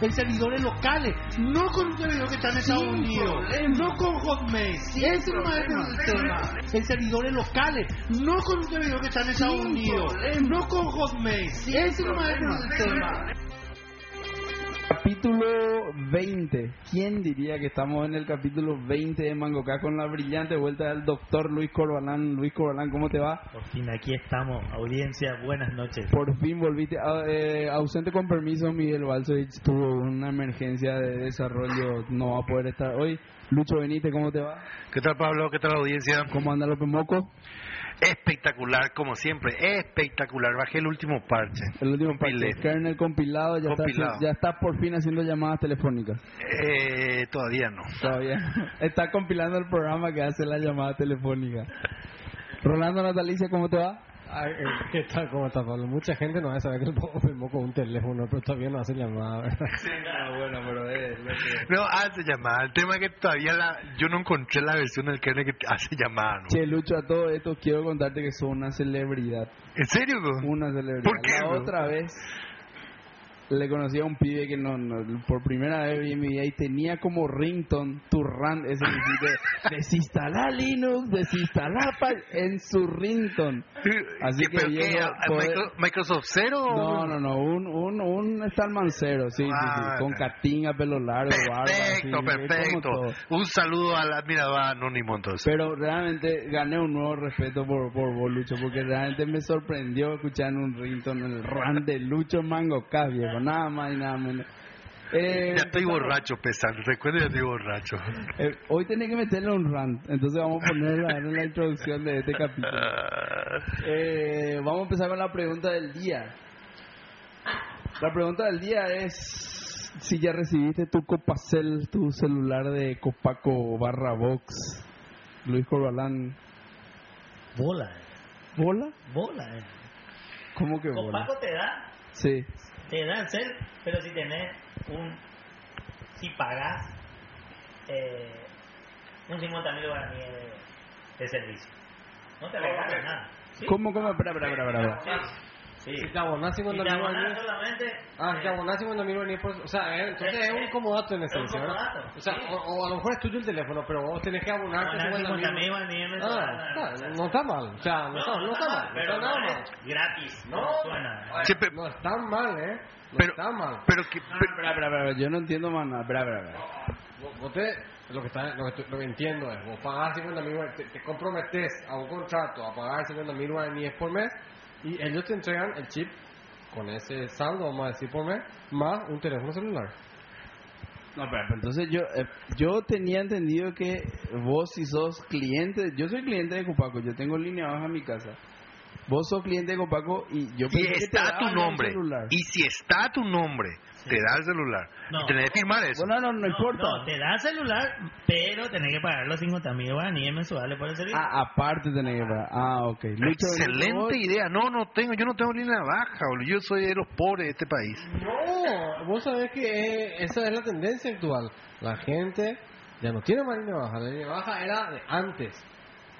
en servidores locales, no con un servidor que está en Estados Unidos, no con Hotmail. Ese es el tema. En servidores locales, no con un servidor que está en Estados Unidos, no con Hotmail. Ese es el tema. Capítulo 20. ¿Quién diría que estamos en el capítulo 20 de Mangocá con la brillante vuelta del doctor Luis Corbalán? Luis Corbalán, ¿cómo te va? Por fin, aquí estamos. Audiencia, buenas noches. Por fin volviste. Ah, eh, ausente con permiso, Miguel Balsovich tuvo una emergencia de desarrollo, no va a poder estar hoy. Lucho Benítez, ¿cómo te va? ¿Qué tal Pablo? ¿Qué tal audiencia? ¿Cómo anda López Moco? Espectacular, como siempre, espectacular. Bajé el último parche. El último Compilé. parche. Kernel compilado, ya, Compilado. Está, ya está por fin haciendo llamadas telefónicas. Eh, todavía no. Todavía. Está compilando el programa que hace la llamada telefónica. Rolando Natalicia, ¿cómo te va? Ay, eh, ¿Qué tal? ¿Cómo está Pablo? Mucha gente no va a saber que el Poco firmó con un teléfono, pero todavía no hace llamada, ¿verdad? Ah, bueno, pero es lo que... No, hace llamada. El tema es que todavía la, yo no encontré la versión del kernel que hace llamada. ¿no? Che, Lucho, a todo esto quiero contarte que soy una celebridad. ¿En serio? bro? Una celebridad. ¿Por qué, La bro? otra vez le conocí a un pibe que no, no- por primera vez en mi vida y tenía como rington tu run ese que dice desinstalar Linux, desinstalar en su rington. Así ¿Qué, que a- poder- Micro- ¿Microsoft Zero? No, no, no, un, un, un Stallman cero, sí, sí, sí, Ah, con catinga, pelo largo, barba, Perfecto, así, perfecto. Un saludo al admirador anónimo entonces. Pero realmente gané un nuevo respeto por, por vos, Lucho, porque realmente me sorprendió escuchar un rington el run de Lucho Mango K, nada más y nada menos. Eh, ya estoy borracho, pesando. Recuerda, ya estoy borracho. eh, hoy tenés que meterle un rant, entonces vamos a ponerlo en la introducción de este capítulo. Eh, vamos a empezar con la pregunta del día. La pregunta del día es si ya recibiste tu Copacel, tu celular de Copaco barra Box. Luis Corbalán. Bola, eh. ¿Bola? bola. eh. ¿Cómo que bola? Copaco te da, Sí. Te da el cel, pero si tenés un, si pagas eh, un 50 mil guaraníes de, de servicio, no te regalan nada. ¿Sí? ¿Cómo, cómo? Espera, espera, espera. Sí. Si te abonás Y 50 te mil abonás guaraníes- solamente. Ah, abonás 50 mil guaraníes por... O sea, eh, entonces es un comodato en esencia, ¿verdad? O sea, sí. o, o a lo mejor es tuyo el teléfono, pero vos tenés que abonarte abonar 50 50 mil mil... guaraníes Ah, está, no está mal, o sea, no, está, no está mal, no pero está nada no mal. es gratis, no, No. suena. Sí, No está mal, ¿eh? No Pero- está mal. pero que, Espera, espera, espera, espera, yo no entiendo más nada. Espera, espera, espera. Vos, te, lo, que está, lo, que, estoy- lo que entiendo es, vos pagás 50 mil te, te comprometes a un contrato a pagar 50 mil guaraníes por mes y ellos te entregan el chip con ese saldo, vamos a decir por mes, más un teléfono celular. No, pero entonces yo eh, yo tenía entendido que vos si sos cliente, yo soy cliente de Copaco, yo tengo línea baja en mi casa. Vos sos cliente de Copaco y yo y pensé que te está tu nombre. celular. Y si está tu nombre, te da el celular. No. Y tenés que firmar eso. Bueno, no, no, importa. No, te da celular, pero tenés que pagar los 50 mil guaraníes mensuales por el servicio. Ah, aparte tenés que pagar. Ah, ok. Lucho, Excelente idea. No, no tengo, yo no tengo línea baja, boludo. Yo soy de los pobres de este país. No, vos sabés que eh, esa es la tendencia actual. La gente ya no tiene más línea baja, la línea baja era de antes.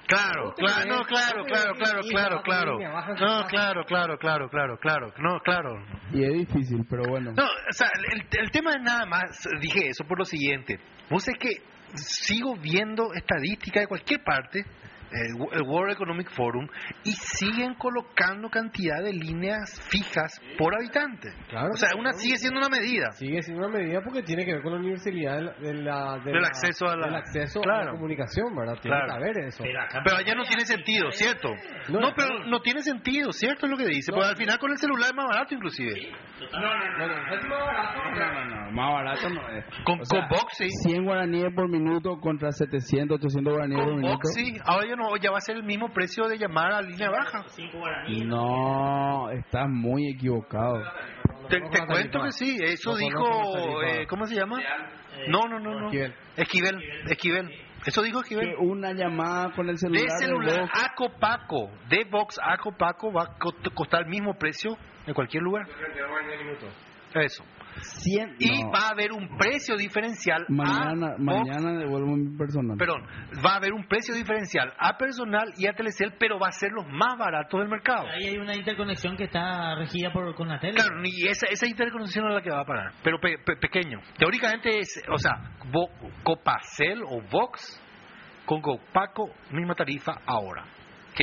Claro, claro, no, claro, vos claro, claro, claro, claro. tu No, claro, claro, claro, claro, claro. No, claro. Y es difícil, pero bueno. No, o sea, el, el tema es nada más, dije eso por lo siguiente. Vos es que sigo viendo estadísticas de cualquier parte, el World Economic Forum, y siguen colocando cantidad de líneas fijas por habitante. Claro, o sea, una sigue siendo una medida. Sigue siendo una medida porque tiene que ver con la universalidad de la, de la- de Del la- acceso a la- del acceso a Claro. la comunicación, ¿verdad? Tiene Claro. que haber eso. Pero allá no tiene sentido, ¿cierto? No, No, pero no tiene sentido, ¿cierto? Es lo que dice. No. Porque al final con el celular es más barato inclusive. No, no, es más barato. No, no, no, más barato no es. Con, O sea, con Box, sí. 100 guaraníes por minuto contra 700, 800 guaraníes por minuto. Box, sí. Ahora ya, no, ya va a ser el mismo precio de llamar a línea baja. 5 guaraníes. No, estás muy equivocado. Te, No, te no, cuento que sí, eso dijo, eh, ¿cómo se llama? No, no, no, no. Esquivel. Esquivel, Esquivel. Eso dijo Que Esquivel. una llamada con el celular. De celular a Copaco, de Box a Copaco va a co- costar el mismo precio en cualquier lugar. Eso. Y no. va a haber un precio diferencial Mañana, a devuelvo mi personal. Perdón, va a haber un precio diferencial a personal y a Telecel, pero va a ser los más baratos del mercado. Ahí hay una interconexión que está regida por con la tele. Claro, y esa, esa interconexión es la que va a parar, pero pe- pe- pequeño. Teóricamente es, o sea, Vo- Copacel o Vox con Copaco, misma tarifa ahora.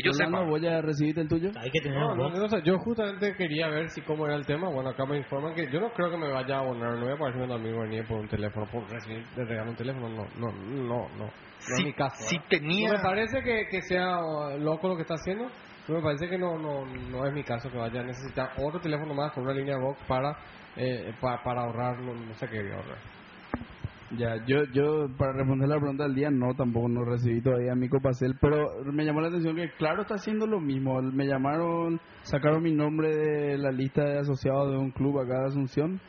Que yo sepa. ¿voy a recibirte el tuyo? Hay que tener No, no, no, o sea, yo justamente quería ver si cómo era el tema. Bueno, acá me informan que yo no creo que me vaya a abonar. No voy a pagarme un amigo ni por un teléfono, por recibir de regalo un teléfono. No, no, no, no. No Si- es mi caso. si ¿verdad? tenía- No me parece que, que sea uh, loco lo que está haciendo. pero me parece que no, no, no es mi caso que vaya a necesitar otro teléfono más con una línea box para, eh, pa- para ahorrar, no, no sé qué voy a ahorrar. Ya, yo, yo, para responder la pregunta del día, no, tampoco no recibí todavía mi copacel, pero me llamó la atención que, claro, está haciendo lo mismo. Me llamaron, sacaron mi nombre de la lista de asociados de un club acá de Asunción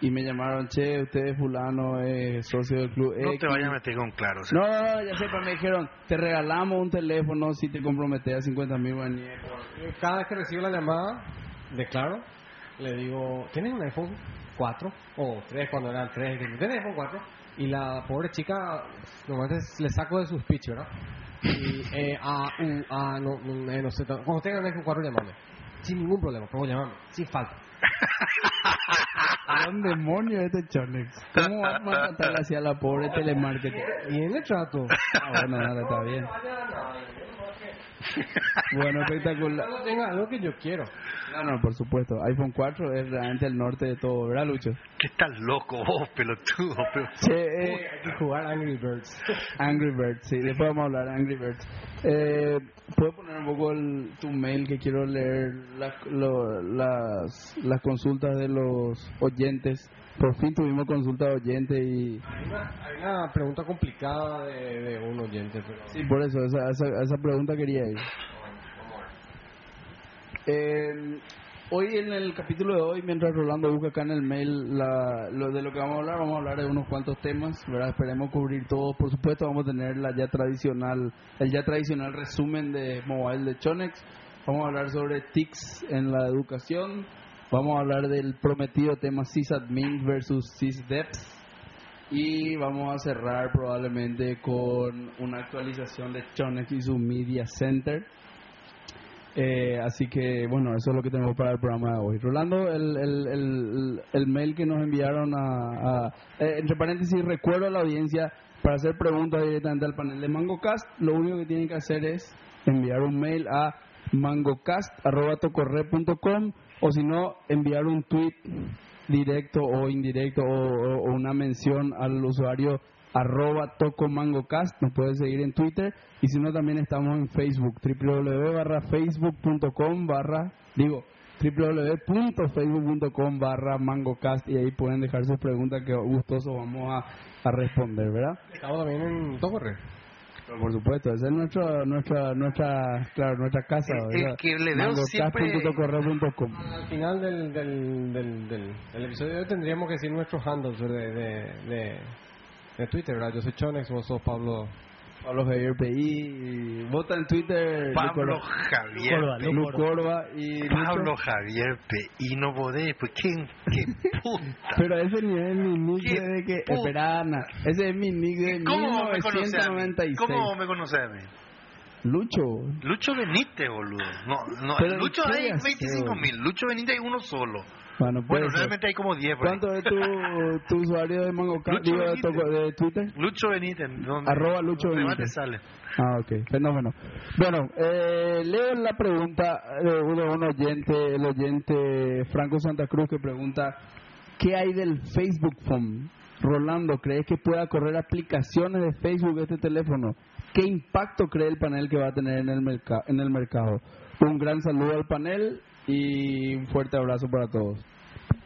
y me llamaron, che, usted es fulano, es socio del club No X". te vayas a meter con claro. sea, No, no, no, ya sepa, me dijeron, te regalamos un teléfono si te comprometes a 50 mil guaraníes. Eh, Cada vez que recibo la llamada de Claro, le digo, ¿tienes un iPhone 4? O 3 cuando eran 3. ¿Tienes iPhone 4? Y la pobre chica, normalmente le saco de su speech, ¿verdad? Y, eh, a, u, a, no, no, eh, no sé, cuando tengan iPhone 4, llamame. Sin ningún problema, pero llamame, sin falta. ¿Un demonio este Chonex? ¿Cómo vas a matar hacia la pobre telemarketing? Bien el trato. Ah, bueno, nada, está bien. Bueno, espectacular. Cuando tenga algo que yo quiero. No, no, por supuesto. iPhone 4 es realmente el norte de todo, ¿verdad, Lucho? Que estás loco vos, pelotudo. pero- Che, eh, Hay que jugar Angry Birds. Angry Birds, sí, después vamos a hablar de Angry Birds. Eh, ¿Puedo poner un poco el- tu mail que quiero leer las, lo- las, las consultas de los oyentes? Por fin tuvimos consulta de oyentes y... Hay una, hay una pregunta complicada de, de un oyente, pero... Sí, por eso, esa, esa, esa pregunta quería ir. Eh, hoy en el capítulo de hoy, mientras Rolando busca acá en el mail la, lo de lo que vamos a hablar, vamos a hablar de unos cuantos temas, ¿verdad? Esperemos cubrir todos, por supuesto, vamos a tener la ya tradicional, el ya tradicional resumen de mobile de Chonex, vamos a hablar sobre TICs en la educación, vamos a hablar del prometido tema sysadmin versus sysdeps, y vamos a cerrar probablemente con una actualización de Chonex y su Media Center. Eh, así que, bueno, eso es lo que tenemos para el programa de hoy. Rolando, el, el, el, el mail que nos enviaron a... eh, entre paréntesis, recuerdo a la audiencia para hacer preguntas directamente al panel de MangoCast. Lo único que tienen que hacer es enviar un mail a mangocast.tocorre.com o si no, enviar un tweet directo o indirecto o, una mención al usuario arroba tocomangocast, nos puede seguir en Twitter y si no también estamos en Facebook, www barra facebook.com barra, digo, www.facebook.com barra mangocast y ahí pueden dejar sus preguntas que gustosos vamos a, a responder, ¿verdad? Estamos también en Tocorre. Por supuesto, esa es nuestra, nuestra, nuestra, claro, nuestra casa. El- que le veo siempre-. Al final del, del, del, del, del episodio de hoy tendríamos que decir nuestros handles de, de, de, de Twitter, ¿verdad? Yo soy Chonex, vos sos Pablo... Pablo Javier PI, vota en Twitter Pablo Javier. Corva, Pe- Lu Corva y Lucho. Pablo Javier P. Y no podés, pues ¿quién? ¿Qué puta? Pero ese ni es mi nick ¿Qué de que... Espera, Ana. Ese es mi nick de ¿Cómo me conoces a mí? 1996. ¿Cómo me conoces a mí? Lucho. Lucho Benítez, boludo. No, no, Pero Lucho ¿qué hay hace, 25 mil. Lucho Benítez hay uno solo. Bueno, Bueno, ser. realmente hay como 10 por ahí. ¿Cuánto es tu, tu usuario de MangoCast? Lucho Digo, de, Benítez. de Twitter? Lucho Benítez. ¿dónde- Arroba Lucho Benítez. te sale? Ah, ok, fenómeno. Bueno, eh, leo la pregunta de uno un oyente, el oyente Franco Santa Cruz, que pregunta, ¿qué hay del Facebook Phone? Rolando, ¿crees que pueda correr aplicaciones de Facebook este teléfono? ¿Qué impacto cree el panel que va a tener en el, merca- en el mercado? Un gran saludo al panel y un fuerte abrazo para todos.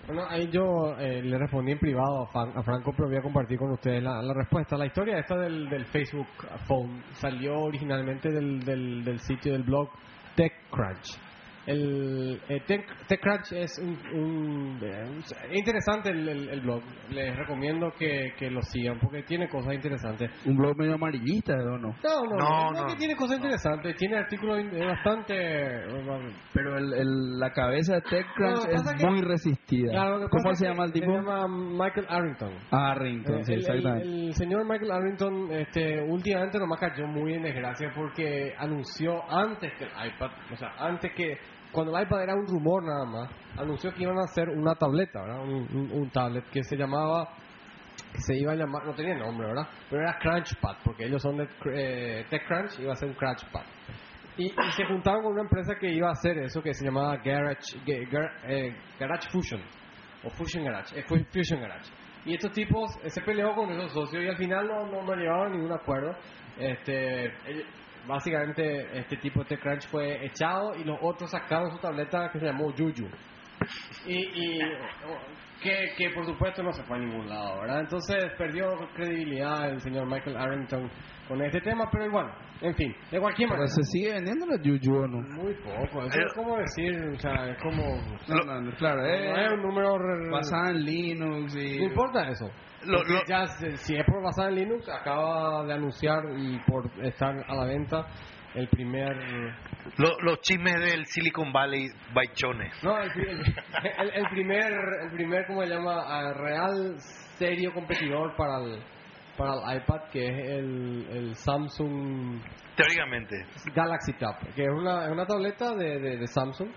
Bueno, ahí yo eh, le respondí en privado a, Fran- a Franco, pero voy a compartir con ustedes la, la respuesta. La historia esta del, Facebook Phone salió originalmente del, del sitio del blog TechCrunch. El eh, Tech, TechCrunch es un, un- eh, un- es interesante el, el- el blog. Les recomiendo que, que lo sigan porque tiene cosas interesantes. Un blog medio amarillista, ¿o no? No, no, No, no, no. que tiene cosas interesantes. Tiene artículos eh, bastante. eh, Pero el, el- la cabeza de TechCrunch que es que- muy resistida. Claro, ¿Cómo se llama el tipo? Se llama Michael Arrington. Ah, Rington, sí, Eh, exactamente. el señor Michael Arrington este, últimamente nomás cayó muy en desgracia porque anunció antes que el iPad, o sea, antes que cuando el iPad era un rumor nada más, anunció que iban a hacer una tableta, ¿verdad? Un, un- un tablet que se llamaba, que se iba a llamar, no tenía nombre, ¿verdad? Pero era Crunchpad, porque ellos son de eh, TechCrunch, iba a ser un Crunchpad. Y, y se juntaron con una empresa que iba a hacer eso, que se llamaba Garage, Ga- Gar- eh, Garage Fusion, o Fusion Garage, eh, Fu- Fusion Garage. Y estos tipos eh, se peleó con esos socios y al final no, no, no llegaron a ningún acuerdo. Este, básicamente este tipo de TechCrunch fue echado y los otros sacaron su tableta que se llamó Juju. Y, y que, que por supuesto no se fue a ningún lado, ¿verdad? Entonces perdió credibilidad el señor Michael Arrington con este tema, pero bueno, en fin, de cualquier Pero manera. se sigue vendiendo la Juju o no. Muy poco, eso Pero- es como decir, o sea, es como... No, no, claro, no es eh, un número... basada en Linux y... No importa eso. Lo- Porque lo- ya, si es por basada en Linux, acaba de anunciar y por estar a la venta el primer... Lo- los chismes del Silicon Valley baichones. No, el, el- el- primer, el primer, ¿cómo se llama? Ah, real, serio competidor para el, para el iPad, que es el, el Samsung Teóricamente. Galaxy Tab, que es una, es una tableta de, de, de Samsung.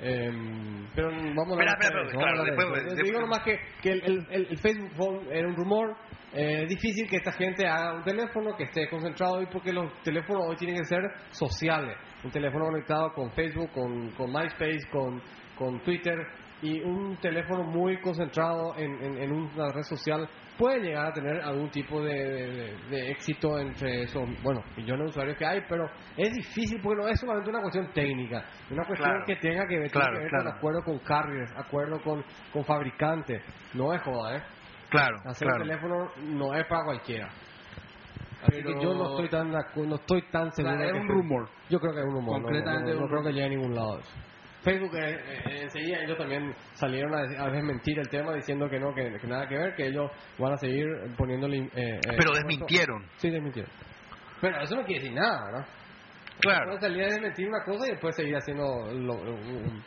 Em, pero vamos a eso, claro, de después- Digo nomás que, que el, el- el- el Facebook Phone era un rumor. eh, es difícil que esta gente haga un teléfono que esté concentrado hoy porque los teléfonos hoy tienen que ser sociales. Un teléfono conectado con Facebook, con, con MySpace, con, con Twitter y un teléfono muy concentrado en, en- en una red social puede llegar a tener algún tipo de, de- de éxito entre esos, bueno, millones de usuarios que hay, pero es difícil porque no es solamente una cuestión técnica, una cuestión Claro. que tenga que ver, Claro, que ver claro. con acuerdo con carriers, acuerdo con, con fabricantes, no es joda, ¿eh? Claro, Hacer claro. un teléfono no es para cualquiera. Así Pero- que yo no estoy tan no estoy tan seguro. Es un rumor. Yo creo que es un rumor. no- Concretamente no, no, creo que llegue a ningún lado eso. Facebook eh, eh, enseguida ellos también salieron a, desmentir el tema diciendo que no, que, que nada que ver, que ellos van a seguir poniéndole... eh, Pero desmintieron. Sí, desmintieron. Pero eso no quiere decir nada, ¿verdad? Claro. Pueden salir a desmentir una cosa y después seguir haciendo lo- un-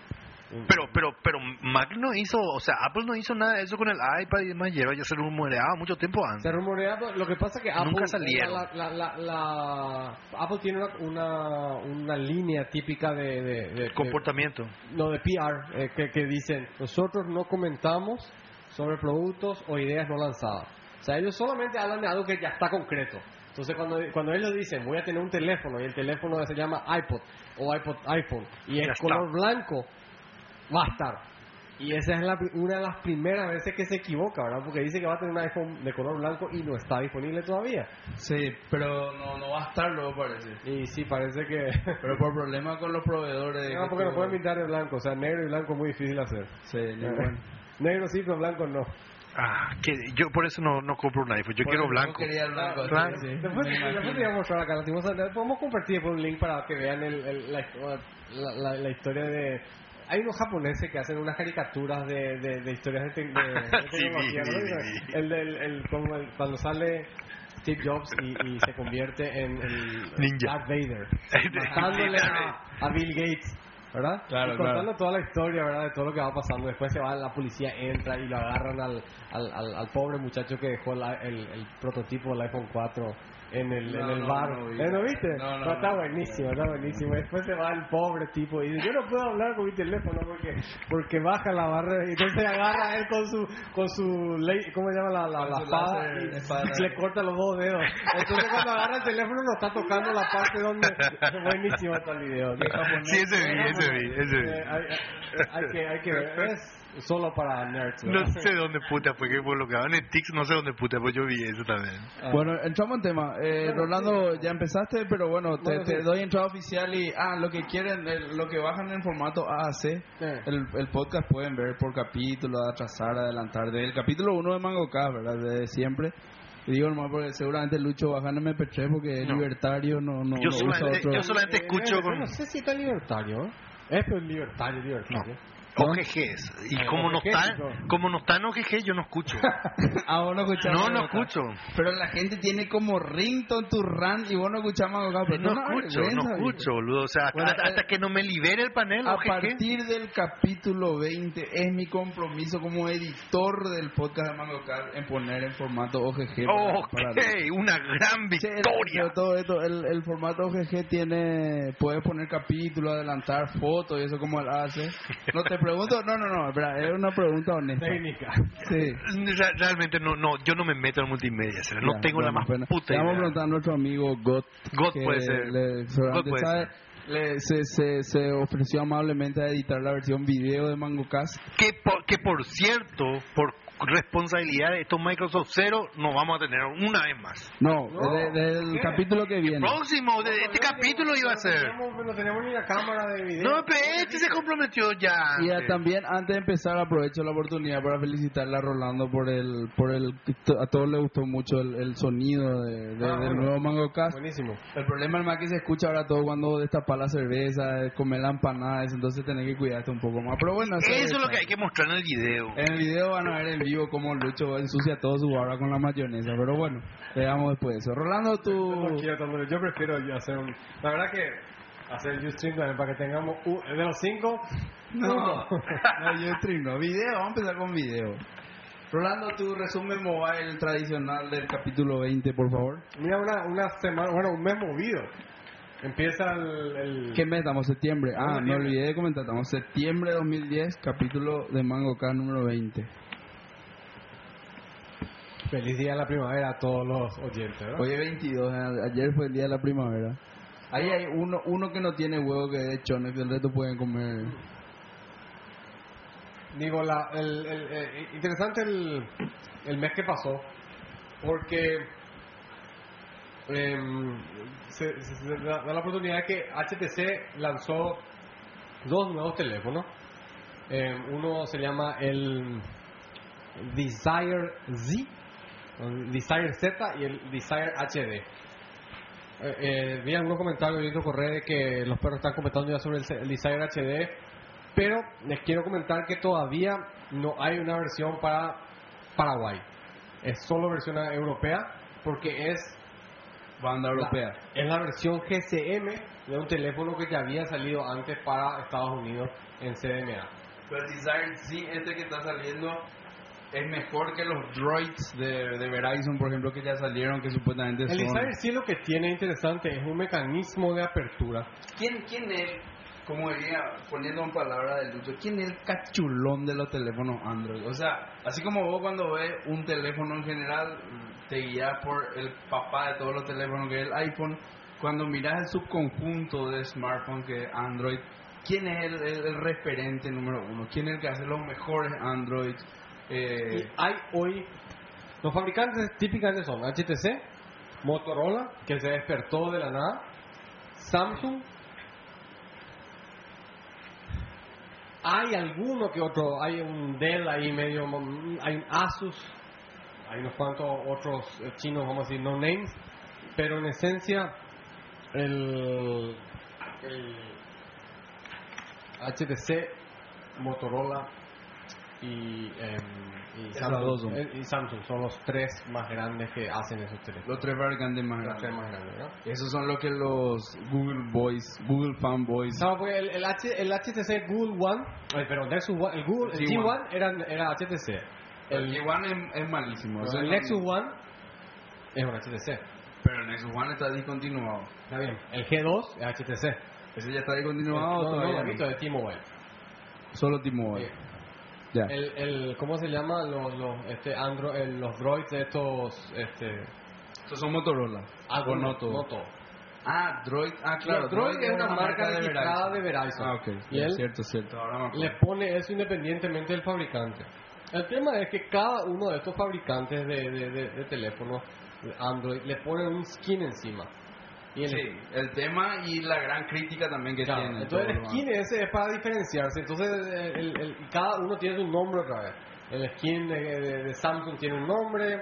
Pero, pero, pero Mac no hizo, o sea, Apple no hizo nada de eso con el iPad y demás. Lleva ya se rumoreaba mucho tiempo antes. Se rumorea, lo que pasa es que Apple, Nunca salieron. La, la- la- la- Apple tiene una, una, una línea típica de, de- de- de- Comportamiento. no de PR eh, que, que dicen nosotros no comentamos sobre productos o ideas no lanzadas. O sea, ellos solamente hablan de algo que ya está concreto. Entonces, cuando, cuando ellos dicen voy a tener un teléfono y el teléfono se llama iPod o iPod iPhone y es color blanco, va a estar. Y esa es la, una de las primeras veces que se equivoca, ¿verdad? Porque dice que va a tener un iPhone de color blanco y no está disponible todavía. Sí, pero no, no va a estar luego parece. Y sí, parece que... Pero por problemas con los proveedores... no, porque no pueden pintar de blanco. O sea, negro y blanco es muy difícil hacer. Sí, bueno. Negro sí, pero blanco no. Ah, que yo por eso no, no compro un iPhone. Yo Por quiero blanco. quería el blanco. Claro. sí, sí. Después, después te voy a mostrar acá. Podemos compartir después un link para que vean el, el- la, la, la- la historia de... Hay unos japoneses que hacen unas caricaturas de, de, de historias de, te- de- de Sí, tecnología. ¿no? vi, vi. El, del- el- como el- cuando sale Steve Jobs y, y se convierte en el Ninja. Darth Vader. Matándole a, a Bill Gates. ¿Verdad? Claro, y contando claro. toda la historia, ¿verdad? De todo lo que va pasando. Después se va, la policía entra y lo agarran al, al, al, al pobre muchacho que dejó la- el, el prototipo del iPhone 4 en el, en No, el no, bar. no vi. ¿Eh, ¿No viste? No, está buenísimo, está buenísimo. Después se va el pobre tipo y dice, yo no puedo hablar con mi teléfono porque porque baja la barra. Y entonces agarra él con su, con su ley, ¿cómo se llama la, la, la espada? láser, Y espada. le corta los dos dedos. Entonces cuando agarra el teléfono no está tocando la parte donde... Buenísimo está el video. Sí, ese vi, ese vi, ese vi. Eh, hay, hay que, hay que ver. Es solo para nerds. No sé dónde puta fue que por lo que daban en Tix, no sé dónde puta, pues yo vi eso también. Ah. Bueno, entramos en tema. Eh, Rolando, ya empezaste, pero bueno, te, Bueno, te sí. doy entrada oficial y, ah, lo que quieren, el- lo que bajan en formato AAC, Eh. el, el podcast pueden ver por capítulo, atrasar, adelantar, del capítulo 1 de Mango K, ¿verdad? De siempre. Y digo nomás porque seguramente Lucho baja en MP3 porque es No. libertario, no, no, Yo no usa solamente- otro. yo solamente escucho Eh, con- No sé si está libertario. ¿eh? Es pero libertario, libertario. OGGs. Y Eh, como no está, como no está en OGG, yo no escucho. Ah, vos no escuchás No, no escucho. Pero la gente tiene como rington tu rant y vos no escuchás Cast, pero No escucho, no escucho, boludo. O sea, hasta, Bueno, hasta que no me libere el panel A OGG. partir del capítulo 20 es mi compromiso como editor del podcast de Mango Cast en poner en formato OGG. para- Ok, una gran Sí, victoria. el- todo esto, el, el formato OGG tiene, puedes poner capítulos, adelantar fotos y eso como él hace. No te pregunto, no, no, no, es una pregunta honesta. Técnica. Sí. Re- Realmente no, no, yo no me meto en multimedia, no Ya, tengo la bueno, más bueno. puta Le vamos a idea. preguntar a nuestro amigo. Got que puede ser. le- Got puede sabe, le- se, se, se ofreció amablemente a editar la versión video de MangoCast. Que por, que por cierto, por responsabilidad de estos Microsoft Zero, nos vamos a tener una vez más. No, No, de- del ¿qué? capítulo que viene. Próximo, de este capítulo iba a ser. No teníamos, no teníamos ni la cámara de video. No, pero este se comprometió ya. Y también antes de empezar aprovecho la oportunidad para felicitarle a Rolando por el por el a todos les gustó mucho el, el sonido de, de- Ah, del bueno. nuevo MangoCast. Buenísimo. El problema es más que se escucha ahora todo cuando destapas la cerveza, comer la empanada, entonces tenés que cuidarte un poco más. Pero bueno, Eso es lo que hay que mostrar en el video. En el video van a ver en vivo cómo Lucho ensucia todo su barra con la mayonesa, pero bueno, veamos después de eso. Rolando, tú... yo prefiero yo hacer un... La verdad que hacer Ustream también para que tengamos... un- de los cinco... No, uno. no, yo stream, no. Video, vamos a empezar con video. Rolando, tu resumen mobile tradicional del capítulo 20, por favor. Mira, una, una semana... Bueno, un mes movido. Empieza el... el- ¿Qué mes estamos? Septiembre. Ah, me Septiembre. olvidé de comentar. Estamos septiembre de 2010, capítulo de Mango K número 20. Feliz día de la primavera a todos los oyentes. Hoy es 22, a- ayer fue el día de la primavera. Ahí hay uno uno que no tiene huevo que de chones, que el resto pueden comer. Digo, la, el, el- eh, interesante el, el mes que pasó, porque em, se, se- se da, la oportunidad de que HTC lanzó dos nuevos teléfonos. Em, uno se llama el Desire Z, el Desire Z y el Desire HD. Eh, eh, vi algunos comentarios y otro correo de que los perros están comentando ya sobre el, el Desire HD, pero les quiero comentar que todavía no hay una versión para Paraguay. Es solo versión europea porque es Banda europea. la, es la versión GCM de un teléfono que ya había salido antes para Estados Unidos en CDMA. Pero el Desire sí, este que está saliendo es mejor que los droids de, de Verizon, por ejemplo, que ya salieron, que supuestamente El son... Desire sí lo que tiene interesante es un mecanismo de apertura. ¿Quién, quién es, como diría, poniendo en palabras de Lucho, quién es el cachulón de los teléfonos Android? O sea, así como vos cuando ves un teléfono en general, te guías por el papá de todos los teléfonos que es el iPhone, cuando miras el subconjunto de smartphones que es Android, ¿quién es el, el- el referente número uno? ¿Quién es el que hace los mejores Android? Eh, hay hoy, los fabricantes típicamente son HTC, Motorola, que se despertó de la nada, Samsung, hay alguno que otro, hay un Dell ahí medio, hay un Asus, hay unos cuantos otros eh, chinos, vamos a decir, no names, pero en esencia el HTC, Motorola y, em, y, Esas dos Samsung, son. eh, y Samsung son los tres más grandes que hacen esos teléfonos. los tres más Los tres grandes. más grandes, ¿no? Esos son lo que los Google Boys, Google Fanboys... No, porque el, el, H, el HTC Google One, eh, perdón, Nexus One, el Google, el G1. G1 era, era HTC. El El, G1 es, es malísimo. o el, Nexus One es un HTC. Pero el Nexus One está discontinuado. Está bien. El G2 es HTC. ¿Ese ya está discontinuado? no, no, todavía no, visto de T-Mobile. Solo T-Mobile. Ya. El, el, ¿Cómo se llama? Los, los, este, Android, el- los droids de estos... Este, Estos son Motorola. algo o no todo. no todo. Ah, Droid. Ah, claro. Droid es una marca registrada de Verizon. Ah, ok. Y Ya, él cierto, cierto. Ahora le pone eso independientemente del fabricante. El tema es que cada uno de estos fabricantes de, de, de- de teléfonos de Android le pone un skin encima. Y el, Sí, el tema y la gran crítica también que Claro, tiene. entonces el skin ese es para diferenciarse. Entonces el- el- el- cada uno tiene su nombre otra vez. El skin de, de- de Samsung tiene un nombre,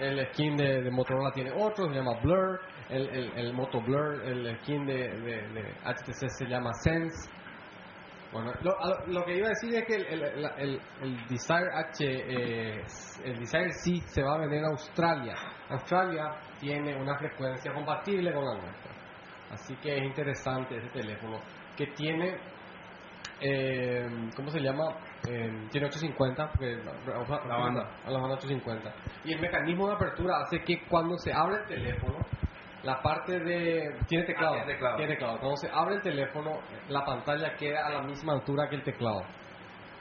el skin de, de Motorola tiene otro, se llama Blur, el, el, el Moto Blur, el skin de, de- de HTC se llama Sense. Bueno, lo, a lo- que iba a decir es que el, el, la- el, el Desire H, eh, el Desire C se va a vender en Australia. Australia tiene una frecuencia compatible con la nuestra. Así que es interesante ese teléfono que tiene, eh, ¿cómo se llama? Eh, tiene 850, porque la, La banda. a la banda 850. Y el mecanismo de apertura hace que cuando se abre el teléfono, la parte de... Tiene teclado. Ah, tiene teclado. Tiene teclado. Cuando se abre el teléfono, la pantalla queda a la misma altura que el teclado.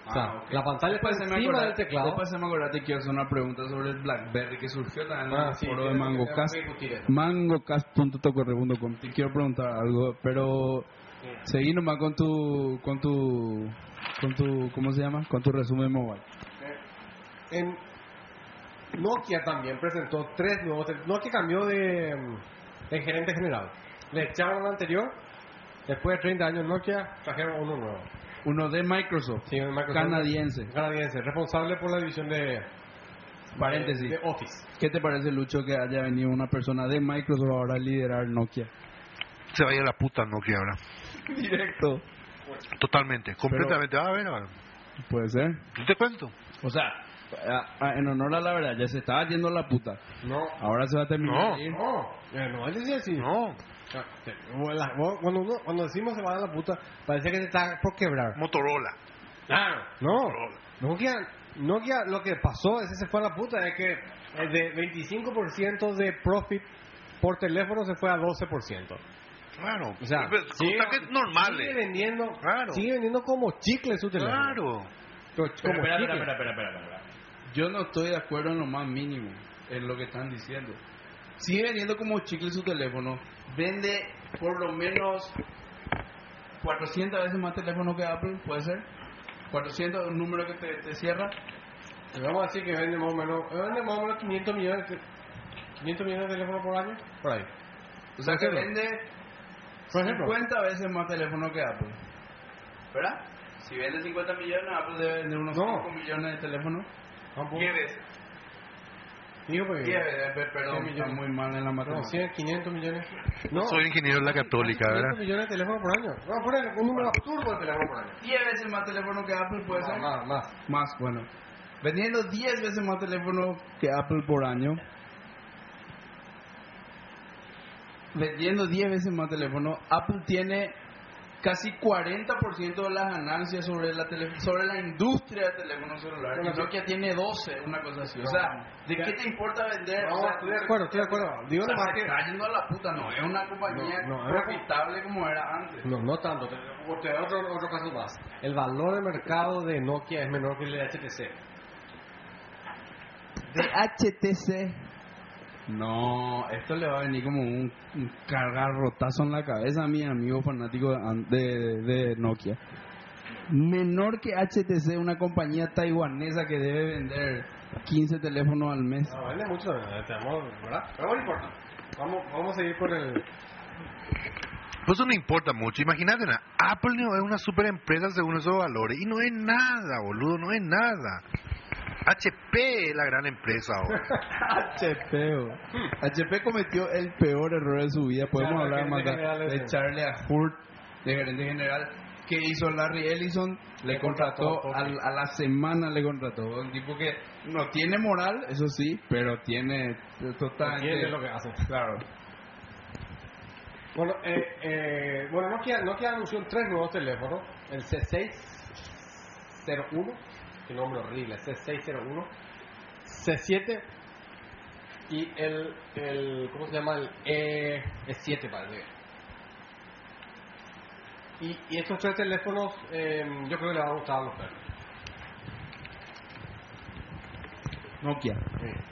O sea, Ah, ok. la pantalla está Después me encima acordé- del teclado. Después se me que quiero hacer una pregunta sobre el BlackBerry que surgió también en Ah, el sí, foro de MangoCast. mangocast.tocorre.com Te quiero preguntar algo, pero seguí nomás con tu, con tu, con tu, ¿cómo se llama? Con tu resumen mobile. En Nokia también presentó tres nuevos. Nokia cambió de, de gerente general. Le echaron al anterior. Después de 30 años Nokia trajeron uno nuevo. Uno de Microsoft, Sí, un Microsoft- canadiense. Canadiense, responsable por la división de, Paréntesis. de, de Office. ¿Qué te parece, Lucho, que haya venido una persona de Microsoft ahora a liderar Nokia? Se vaya a la puta Nokia ahora. Directo. Totalmente, completamente. Ah, a ver, a ver. Puede ser. Yo te cuento. O sea, a- a- en honor a la verdad, ya se estaba yendo la puta. No. Ahora se va a terminar No. de ir. No, eh, no, él decía así. No, Ah. La- Cuando, uno- cuando decimos se va a la puta, parece que se está por quebrar. Motorola. Claro. No. Nokia, Nokia lo que pasó es que se fue a la puta, es que eh, de 25% de profit por teléfono se fue a 12%. Claro. O sea, Pero, sigue, que normales. sigue vendiendo, Claro. sigue vendiendo como chicle su teléfono. Claro. Como Espera, espera, chicle. espera, espera, espera, espera. Yo no estoy de acuerdo en lo más mínimo en lo que están diciendo. Sigue vendiendo como chicle su teléfono. Vende por lo menos 400 veces más teléfono que Apple, ¿puede ser? 400, un número que te, te cierra. Vamos a decir que vende más o menos, vende más o menos 500 millones, de- 500 millones de teléfonos por año. Por ahí. O sea que vende Por ejemplo. 50 veces más teléfono que Apple. ¿Verdad? Si vende 50 millones, Apple debe vender unos No. 5 millones de teléfonos. Tampoco. 10 veces. Digo, porque- 10 veces, pe- perdón, está millones. muy mal en la No, matemática. 100, 500 millones. No. Soy ingeniero de la Católica, 500 ¿verdad? millones de teléfonos por año. Vamos a poner un número absurdo de teléfonos por año. 10 veces más teléfono que Apple puede ser. Más, más. Más, bueno. Vendiendo 10 veces más teléfono que Apple por año. Vendiendo 10 veces más teléfono, Apple tiene casi 40% de las ganancias sobre la tele- sobre la industria de teléfonos celulares. Bueno, Y sí. Nokia tiene 12, una cosa así. O sea, ¿de qué te importa vender? No, O sea, estoy de acuerdo, estoy de acuerdo. Digo o sea, nomás se que- está yendo a la puta, no. Es una compañía No, profitable como era antes. No, no tanto. Te, otro, otro caso más. El valor de mercado de Nokia es menor que el de HTC. de HTC. No, esto le va a venir como un, un cargarrotazo en la cabeza a mi amigo fanático de, de- de Nokia. Menor que HTC, una compañía taiwanesa que debe vender 15 teléfonos al mes. No, vende mucho, eh, te amo, ¿verdad? Pero no importa. Vamos, vamos a seguir con el... Pues eso no importa mucho. Imagínate, na, Apple no es una super empresa según esos valores. Y no es nada, boludo, no es nada. HP es la gran empresa ahora. HP, oh. HP cometió el peor error de su vida. Podemos Claro, hablar más de, de Charlie Hurt, de gerente general. que hizo Larry Ellison? Le, Le contrató, contrató, al- a la semana, le contrató. Un tipo que no tiene moral, eso sí, pero tiene totalmente. Lo que hace. Claro. Bueno, eh, eh, bueno Nokia, Nokia anunció tres nuevos teléfonos. El C601, qué nombre horrible, C601, C7 y el, ¿cómo se llama? El E, E7 parece. Y, y estos tres teléfonos eh, yo creo que les va a gustar a los perros. Nokia.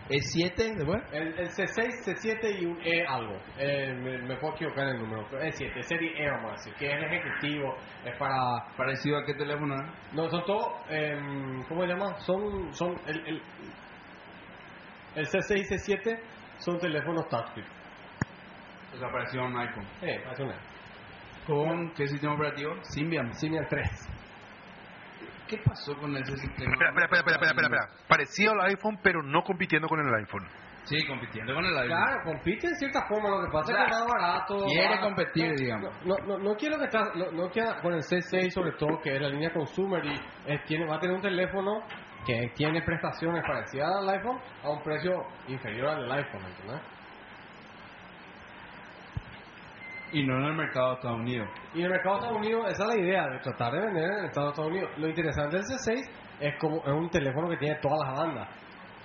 ¿E7 después? El, el C6, C7 y un E algo. Eh, me, me puedo equivocar en el número. pero E7, serie E vamos a decir, que es el ejecutivo, es para Parecido a qué teléfono era? No, son todos, em, ¿cómo se llama? Son, son, el, el, el C6 y C7 son teléfonos touchscreen. O sea, parecido a un iPhone. Eh, parece una. ¿Con qué sistema operativo? Symbian. Symbian 3. ¿Qué pasó con ese sistema? Espera, espera, espera, espera, espera, espera, espera. Parecido al iPhone, pero no compitiendo con el iPhone. Sí, compitiendo con el iPhone. Claro, compite en cierta forma, lo que pasa es que es más barato. Quiere va- competir, no, digamos. No, no, no quiero que está, no, no queda con el C6 sobre todo, que es la línea consumer y eh, tiene, va a tener un teléfono que tiene prestaciones parecidas al iPhone a un precio inferior al del iPhone, ¿entendés? Y no en el mercado de Estados Unidos. Y en el mercado de Estados Unidos, esa es la idea, de tratar de vender en el Estado de Estados Unidos. Lo interesante del C6 es como es un teléfono que tiene todas las bandas.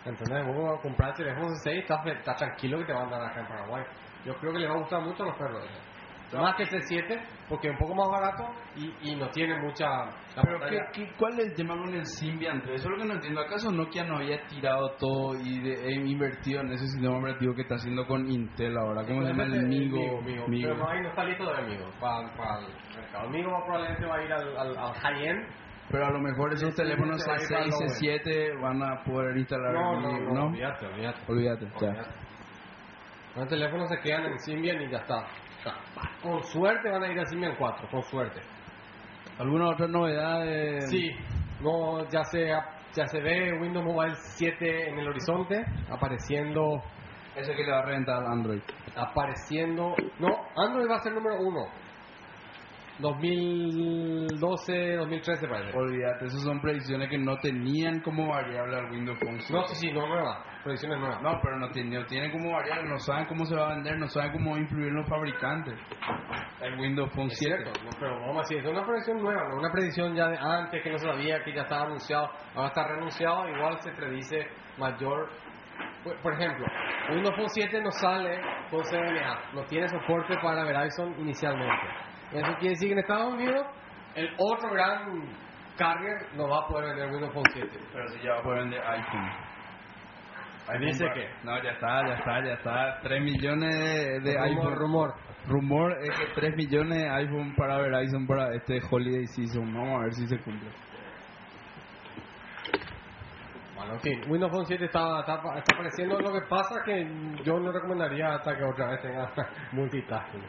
¿Entendés? Vos comprar el teléfono C6 estás, estás tranquilo que te van a dar acá en Paraguay. Yo creo que le va a gustar mucho a los perros. ese. Más que el C7, porque es un poco más barato y, y no tiene mucha... la Pero ¿qué, pantalla- qué- cuál es el tema con el Symbian 3? Eso es lo que no entiendo. ¿Acaso Nokia no había tirado todo y de- e invertido en ese sistema operativo que está haciendo con Intel ahora? ¿Cómo se llama? El Migo. Migo. Migo. Pero no, ahí no está listo de Migo para, para el mercado. Migo probablemente va a ir al, al, al high-end. Pero a lo mejor esos Sí, teléfonos se va a ir para C6, el C7 van a poder instalar No, el no, no, olvídate, olvídate. Olvídate, ya. Olvídate. Los teléfonos se quedan en Symbian y ya está. Con suerte van a ir a Symbian 4, con suerte. ¿Alguna otra novedad? De... Sí, no, ya se, ya se ve Windows Mobile 7 en el horizonte, apareciendo, Ese que le va a reventar al Android. apareciendo, no, Android va a ser número 1. 2012, 2013 parece. Olvídate, esas son predicciones que no tenían como variable al Windows Phone 7. No, sí, sí, no nueva, predicciones nuevas. No, pero no tienen, tienen como variable, no saben cómo se va a vender, no saben cómo influir los fabricantes. El Windows Phone Es 7. cierto, no, pero vamos a decir, es una predicción nueva, no una predicción ya de antes que no sabía, que ya estaba anunciado, ahora está renunciado, igual se predice mayor. Por- Por ejemplo, Windows Phone 7 no sale con CDMA, no tiene soporte para Verizon inicialmente. Eso quiere decir que en Estados Unidos el otro gran carrier no va a poder vender Windows Phone 7. Pero si ya va a poder vender iPhone. iPhone Dice que- No, ya está, ya está, ya está. 3 millones de, de rumor, iPhone. rumor. Rumor es que 3 millones de iPhone para Verizon para este Holiday Season. Vamos a ver si se cumple. Bueno, en fin, Windows Phone 7 está, está, está apareciendo. Lo que pasa es que yo no recomendaría hasta que otra vez tenga multitasking.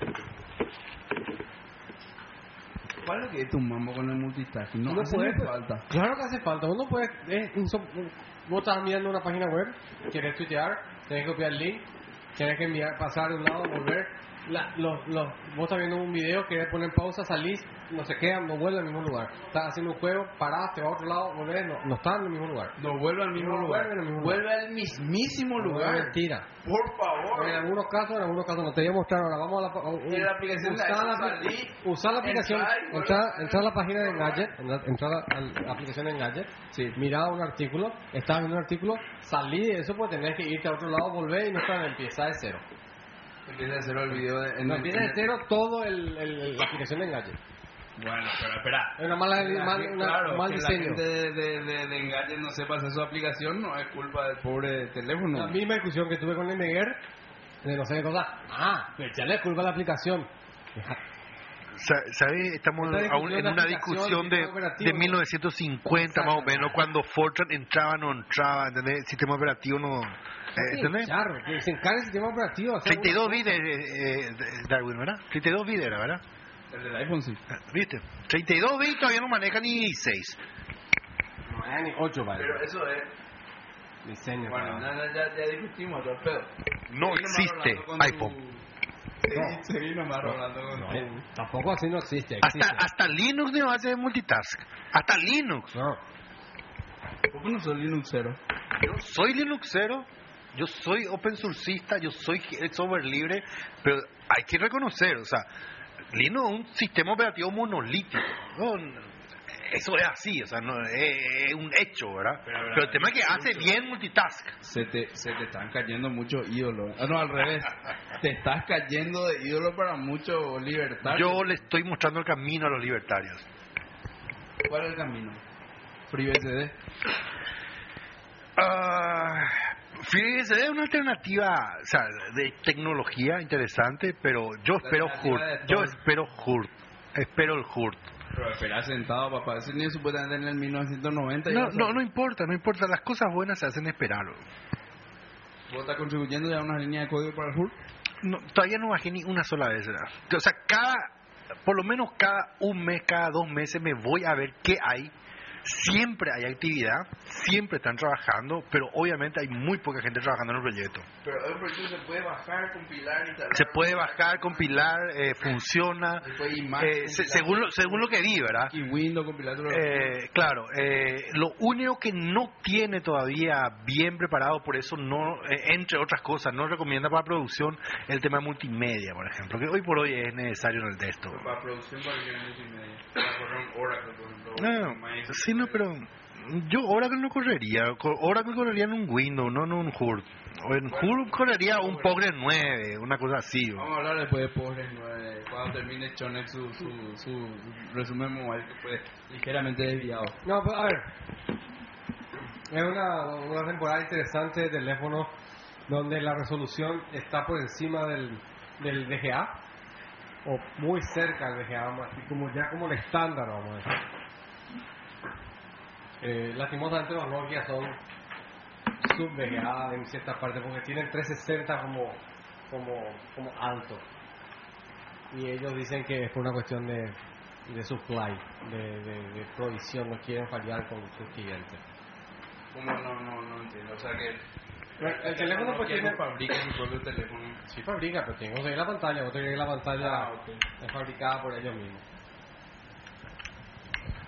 ¿Cuál es que es tu mambo con el multitasking? No, Uno hace puede- falta. Claro que hace falta. Uno puede. es vos estás mirando una página web, quieres tuitear, tenés que copiar el link, tienes que enviar, pasar de un lado, volver. La- los, los, vos estás viendo un video, querés poner pausa, salís, no se queda, no vuelve al mismo lugar. Estás haciendo un juego, parás, te vas a otro lado, volvés, no, no está en el mismo lugar. No vuelve al mismo No lugar. vuelve al mismo Vuelve al mismísimo No, lugar. mentira. Por favor. En algunos casos, en algunos casos no. Te voy a mostrar ahora. Vamos a la, En aplicación de usar la, salí, usar la aplicación. entrar Entrar, a- la página de Engadget. Entrar, a la aplicación de Engadget. Sí. Mira un artículo. Estás viendo un artículo. Salí de eso porque tenés que irte a otro lado, volver y no estar empieza de cero. Empieza a hacer el video de... en No, empieza de cero todo el, el- la aplicación de Engadget. Bueno, pero espera. Es una mala, La mal, una- claro, mal que diseño. la gente de, de, de, de Engadget no sepa hacer su aplicación no es culpa del pobre teléfono. La misma discusión que tuve con el Neguer, de no sé qué cosa. Ah, pero ya le culpa a la aplicación. Sa- ¿Sabes? Estamos Esta aún en de una discusión de, de ¿no? 1950 más o menos, cuando Fortran entraba o no entraba, ¿entendés? El sistema operativo no... eh, ¿Entendés? Claro, que se encarga el sistema operativo. hacer 32 alguna bits, de- Darwin, ¿verdad? 32 bits era, ¿verdad? El del iPhone sí. ¿Viste? 32 bits todavía no maneja ni 6. No, eh, ni 8 vale. Pero eso es... Diseño. Bueno, claro. ya, ya, ya discutimos otro pedo. No existe iPhone. Seguí nomás rolando con No, tu- eh, tampoco así no existe. Hasta, existe. hasta Linux no hace multitask. Hasta Linux. No. ¿Por qué no soy Linuxero? Yo soy Linuxero, yo soy open sourceista, yo soy el software libre, pero hay que reconocer, o sea, Linux es un sistema operativo monolítico. ¿no? Eso es así, o sea, no, es, es un hecho, ¿verdad? Pero, Pero, pero, el tema es que hace bien multitask. Se te, se te están cayendo muchos ídolos. Ah, no, al revés. te estás cayendo de ídolo para muchos libertarios. Yo le estoy mostrando el camino a los libertarios. ¿Cuál es el camino? FreeBSD. Ah, fíjese, es una alternativa o sea, de tecnología interesante, pero yo espero HURT. Yo espero HURT. Espero el HURT. Pero espera sentado, papá. Ese niño supuestamente en el 1990. ya No, no, no importa, no importa. Las cosas buenas se hacen esperar. ¿Vos estás contribuyendo ya a una línea de código para el HURT? No, todavía no bajé ni una sola vez. ¿verdad? O sea, cada, por lo menos cada un mes, cada dos meses me voy a ver qué hay. Siempre hay actividad, siempre están trabajando, pero obviamente hay muy poca gente trabajando en el proyecto. Pero el proyecto se puede bajar, compilar, instalar. Se puede bajar, compilar, eh, funciona, eh, se- según, lo, según lo que vi, ¿verdad? Y Windows, compilar. Eh, claro, eh, lo único que no tiene todavía bien preparado, por eso no, eh, entre otras cosas, no recomienda para producción el tema de multimedia, por ejemplo, que hoy por hoy es necesario en el texto. Para producción cualquier multimedia. Para correr un Oracle, por ejemplo. No, sí, no, pero yo Oracle no correría, Co- Oracle correría en un Windows, no en un HURT. O en HURT correría un Postgres 9, una cosa así. ¿o? Vamos a hablar después de Postgres 9, cuando termine Chonex su, su, su resumen mobile que fue ligeramente desviado. No, pues, a ver. Es una, una temporada interesante de teléfono donde la resolución está por encima del, del DGA o muy cerca del DGA, más- y como ya como el estándar, vamos a decir. Eh, lastimosamente los Nokia son sub DGA en ciertas partes porque tienen 360 como, como, como alto. Y ellos dicen que es por una cuestión de, de supply, de, de, de provisión, no quieren fallar con sus clientes. Como no, no, no entiendo. O sea que. El teléfono pues tiene... fabrica su propio teléfono. Sí fabrica, pero tiene que conseguir la pantalla, otro que la pantalla Ah, es fabricada por ellos mismos.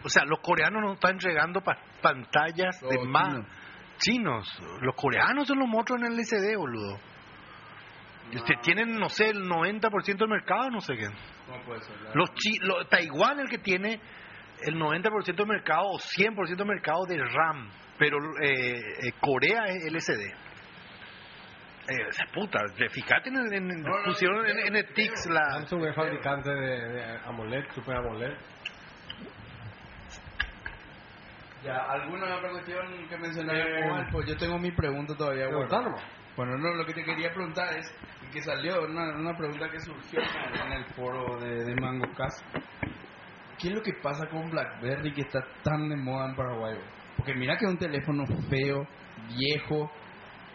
O sea, los coreanos nos están entregando pa- pantallas de Los más chinos. chinos. Los coreanos son los monstruos en el LCD, boludo. Usted tienen, no sé, el 90% del mercado, no sé qué. ¿Cómo puede ser? Los chi lo- Taiwán el que tiene el 90% del mercado o 100% del mercado de RAM, pero eh, eh, Corea es LCD. Eh, esa puta, fíjate en, en- en- No, no, pusieron creo, en, en el. TIX la... Samsung es fabricante de, de AMOLED, Super AMOLED. Ya, ¿alguna otra cuestión que mencionar? Eh? Pues yo tengo mi pregunta todavía. Bueno, no, lo que te quería preguntar es que salió una, una pregunta que surgió en, el foro de, de MangoCast. ¿Qué es lo que pasa con BlackBerry que está tan de moda en Paraguay? Porque mira que es un teléfono feo, viejo,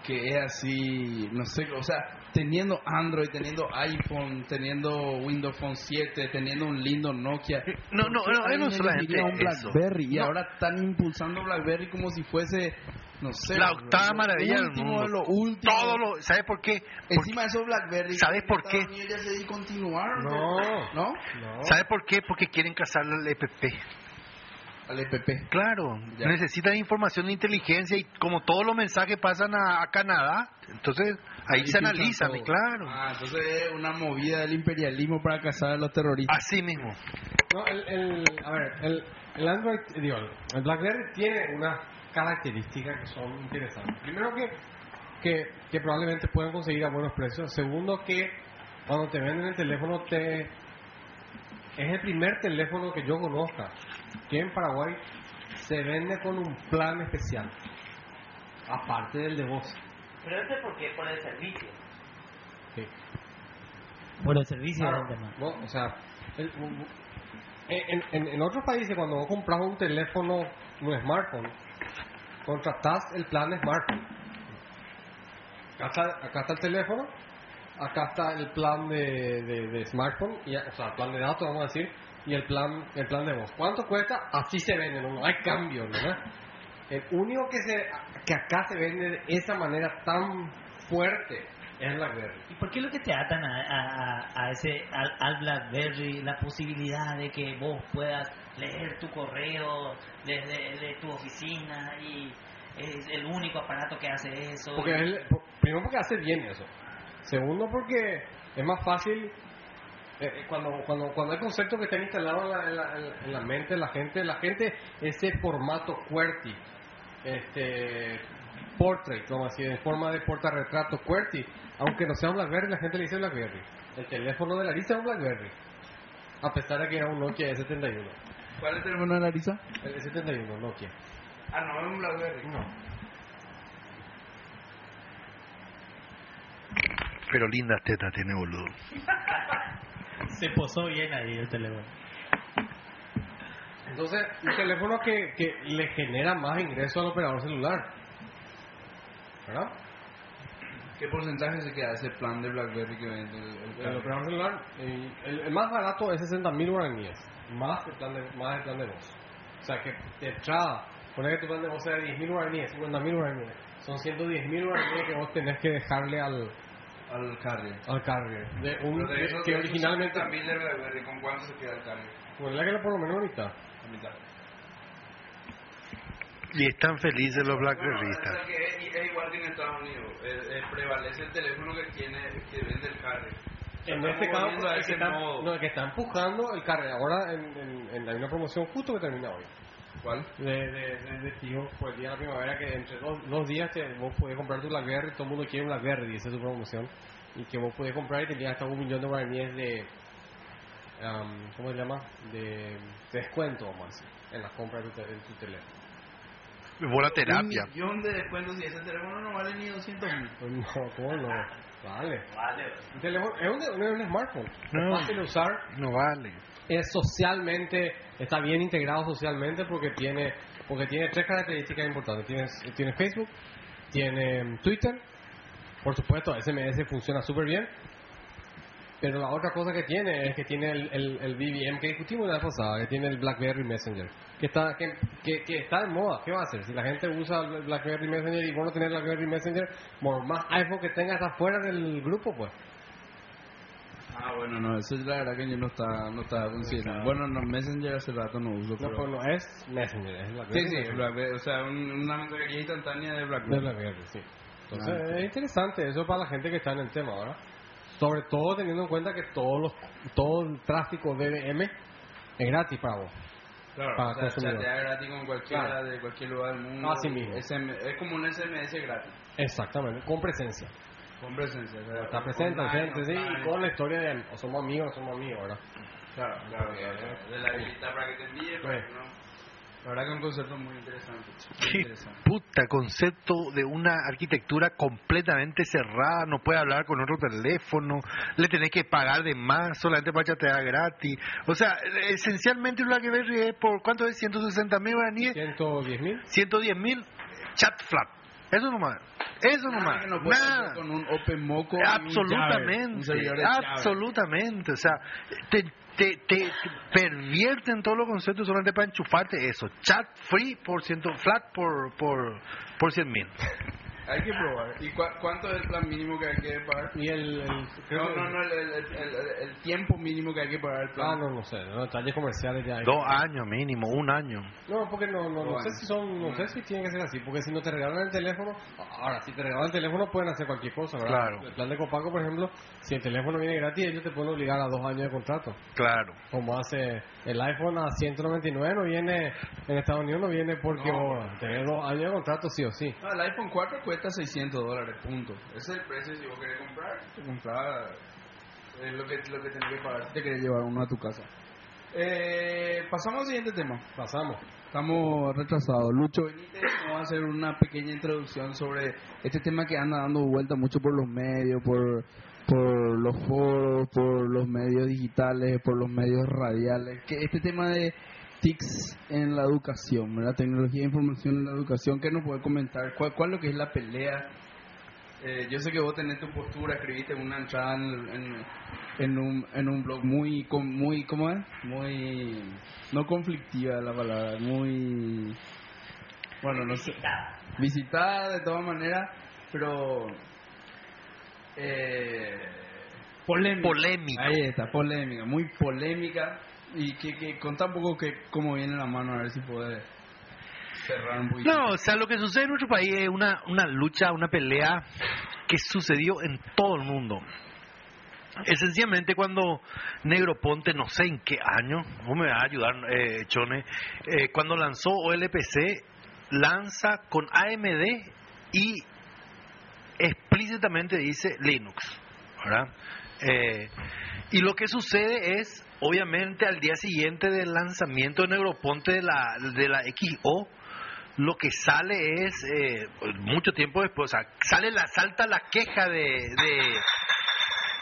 que es así, no sé, o sea, teniendo Android, teniendo iPhone, teniendo Windows Phone 7, teniendo un lindo Nokia. No, no, ¿por qué no, no solamente un eso. BlackBerry y No. ahora están impulsando BlackBerry como si fuese, no sé, La octava lo maravilla del último mundo. lo último. Todo lo, ¿Sabes por qué? Porque- Encima de eso BlackBerry. ¿Sabes por qué? Se. No. ¿No? No. ¿Sabes por qué? Porque quieren casar al EPP. Al EPP. Claro, Ya. necesitan información de inteligencia y como todos los mensajes pasan a, a Canadá, entonces ahí, se analizan, todo. claro. Ah, entonces es una movida del imperialismo para cazar a los terroristas. Así mismo. No, el, el, a ver, el, el Android, digo, el BlackBerry tiene unas características que son interesantes. Primero que, que, que probablemente pueden conseguir a buenos precios. Segundo que cuando te venden el teléfono te es el primer teléfono que yo conozca que en Paraguay se vende con un plan especial. Aparte del de voz. Pero este por qué? Por el servicio. Sí. Por el servicio Claro, del tema. ¿no? O sea, el- un- en, en, en otros países cuando vos compras un teléfono, un smartphone, contratás el plan de smartphone. Acá está, acá está el teléfono, acá está el plan de, de, de smartphone, y, o sea, el plan de datos, vamos a decir, y el plan el plan de voz. ¿Cuánto cuesta? Así se vende, no, No hay cambio, ¿verdad? El único que, se, que acá se vende de esa manera tan fuerte es BlackBerry. ¿Y por qué lo que te atan a, a, a- ese al, al BlackBerry la posibilidad de que vos puedas leer tu correo desde de tu oficina y es el único aparato que hace eso? Porque él, por- primero porque hace bien eso. Segundo porque es más fácil eh, eh, cuando, cuando cuando hay conceptos que están instalados en la, en la- en la- en la mente de la gente, la gente ese formato QWERTY, este portrait, vamos a decir, en forma de portarretrato QWERTY, aunque no sea un BlackBerry, la gente le dice BlackBerry. El teléfono de Larissa es un BlackBerry, a pesar de que era un Nokia S71. ¿Cuál es el teléfono de Larisa? El S71 Nokia. Ah, no, es un BlackBerry. No. Pero lindas tetas tiene, boludo. Se posó bien ahí el teléfono. Entonces, un teléfono que, que le genera más ingreso al operador celular. ¿Verdad? ¿Qué porcentaje se queda ese plan de BlackBerry que vende el, el El operador celular, el, el- el más barato es 60 mil guaraníes, más el, plan de, más el plan de voz. O sea que de entrada, Poner que tu plan de negocio es de 10.000 guaraníes, 50.000 guaraníes. Son 110.000 guaraníes que vos tenés que dejarle al, Al carrier. al carrier. De un, de que originalmente... 50.000 de BlackBerry, ¿con cuánto se queda el carrier? Pues la que lo por lo menos ahorita. La. Y están felices los Bueno, blackberristas. es, que es, es igual que en Estados Unidos. Eh, prevalece el teléfono que tiene que vende el carrier. En este caso, el que, no, el que está empujando el carrier. Ahora en, en, en- hay una promoción justo que termina hoy. ¿Cuál? de, de, de, de Tigo, por el día de la primavera, que entre dos, dos días te, vos podés comprar tu BlackBerry, todo el mundo quiere un BlackBerry, esa es tu promoción, y que vos podés comprar y tenías hasta un millón de guaraníes de, am, ¿cómo se llama? De, de descuento, vamos a decir, en las compras de tu, en tu teléfono. Buena terapia. Un millón de descuentos y ese teléfono no vale ni 200 mil. No, ¿cómo no? Vale. Vale. Un teléfono, es un, es un smartphone, No. es fácil de usar, No vale. es socialmente, está bien integrado socialmente porque tiene, porque tiene tres características importantes. Tiene, tiene Facebook, tiene mm, Twitter, por supuesto, SMS funciona súper bien. Pero la otra cosa que tiene es que tiene el, el, el BBM que discutimos la pasada, que tiene el BlackBerry Messenger, que está que, que, que está en moda. ¿Qué va a hacer? Si la gente usa el BlackBerry Messenger y vos no tenés BlackBerry Messenger, por más iPhone que tengas está fuera del grupo, pues. Ah, bueno, no, eso es la verdad que yo no estaba, no considerando. Bueno, no, Messenger hace rato no uso, No, pero... pues no es Messenger, es BlackBerry. Sí, sí. BlackBerry, o sea, un- una mensajería instantánea de De BlackBerry. BlackBerry, sí. Entonces, Ah, ok. es interesante eso para la gente que está en el tema, ¿verdad? Sobre todo teniendo en cuenta que todos los, todo el tráfico BBM es gratis para vos. Claro, para o sea, consumidor. chatear gratis con cualquiera Claro. de cualquier lugar del mundo. Así mismo. SM es como un SMS gratis, Exactamente, con presencia. con presencia. o sea, Está presente, gente, sí, y con la historia de o somos amigos o somos amigos, ¿verdad? Claro, claro, claro. De la habilidad para que te envíe, que no... La verdad que es un concepto muy interesante. Muy Qué interesante. puta concepto de una arquitectura completamente cerrada, no puede hablar con otro teléfono, le tenés que pagar de más solamente para chatear gratis. O sea, esencialmente BlackBerry es por, ¿cuánto es? 160 mil guaraníes, 110 mil. 110 mil, chat flat. Eso nomás, eso Nada nomás, no nada. con un Open Moco. Absolutamente, un absolutamente. O sea, te, te, te pervierten todos los conceptos solamente para enchufarte eso. Chat free por ciento, flat por, por, por 100 mil. Hay que probar. ¿Y cua- cuánto es el plan mínimo que hay que pagar? Y el. No, no, no, el, el, el- el- el tiempo mínimo que hay que pagar el Ah, plan. no, no sé, no, detalles comerciales ya hay. Dos años mínimo, un año. No, porque no, no, no sé si son, no sé si tiene que ser así, porque si no te regalan el teléfono, ahora si te regalan el teléfono pueden hacer cualquier cosa, ¿verdad? Claro. El plan de Copaco, por ejemplo, si el teléfono viene gratis, ellos te pueden obligar a dos años de contrato, Claro. como hace el iPhone a 199 no viene en Estados Unidos no viene porque No. tenés dos años de contrato sí o sí. No, el iPhone 4 cuesta 600 dólares, punto. Ese es el precio si vos querés comprar. Te comprar es lo que, lo que tenés que pagar si te querés llevar uno a tu casa. Eh, pasamos al siguiente tema. Pasamos. Estamos retrasados. Lucho Benítez nos va a hacer una pequeña introducción sobre este tema que anda dando vuelta mucho por los medios, por, por los foros, por los medios digitales, por los medios radiales. Que este tema de TICs en la educación, ¿verdad? Tecnología de información en la educación. ¿Qué nos puede comentar? ¿Cuál, cuál es lo que es la pelea? Eh, yo sé que vos tenés tu postura, escribiste una entrada en, en, en un, en un blog muy, muy, ¿cómo es? Muy, no conflictiva la palabra, muy, bueno, no sé, Visitada. visitada de todas maneras, pero eh, polémica. Polémica. Ahí está, polémica, muy polémica. Y que, que contá un poco que cómo viene la mano, a ver si puede cerrar un poquito. No, o sea, lo que sucede en nuestro país es una, una lucha, una pelea que sucedió en todo el mundo. Esencialmente cuando Negroponte, no sé en qué año, vos me vas a ayudar, eh, Chone, eh, cuando lanzó OLPC, lanza con AMD y explícitamente dice Linux, ¿verdad? Eh, y lo que sucede es, obviamente, al día siguiente del lanzamiento de Negroponte de la, de la XO, lo que sale es, eh, mucho tiempo después, o sale la, salta la queja de, de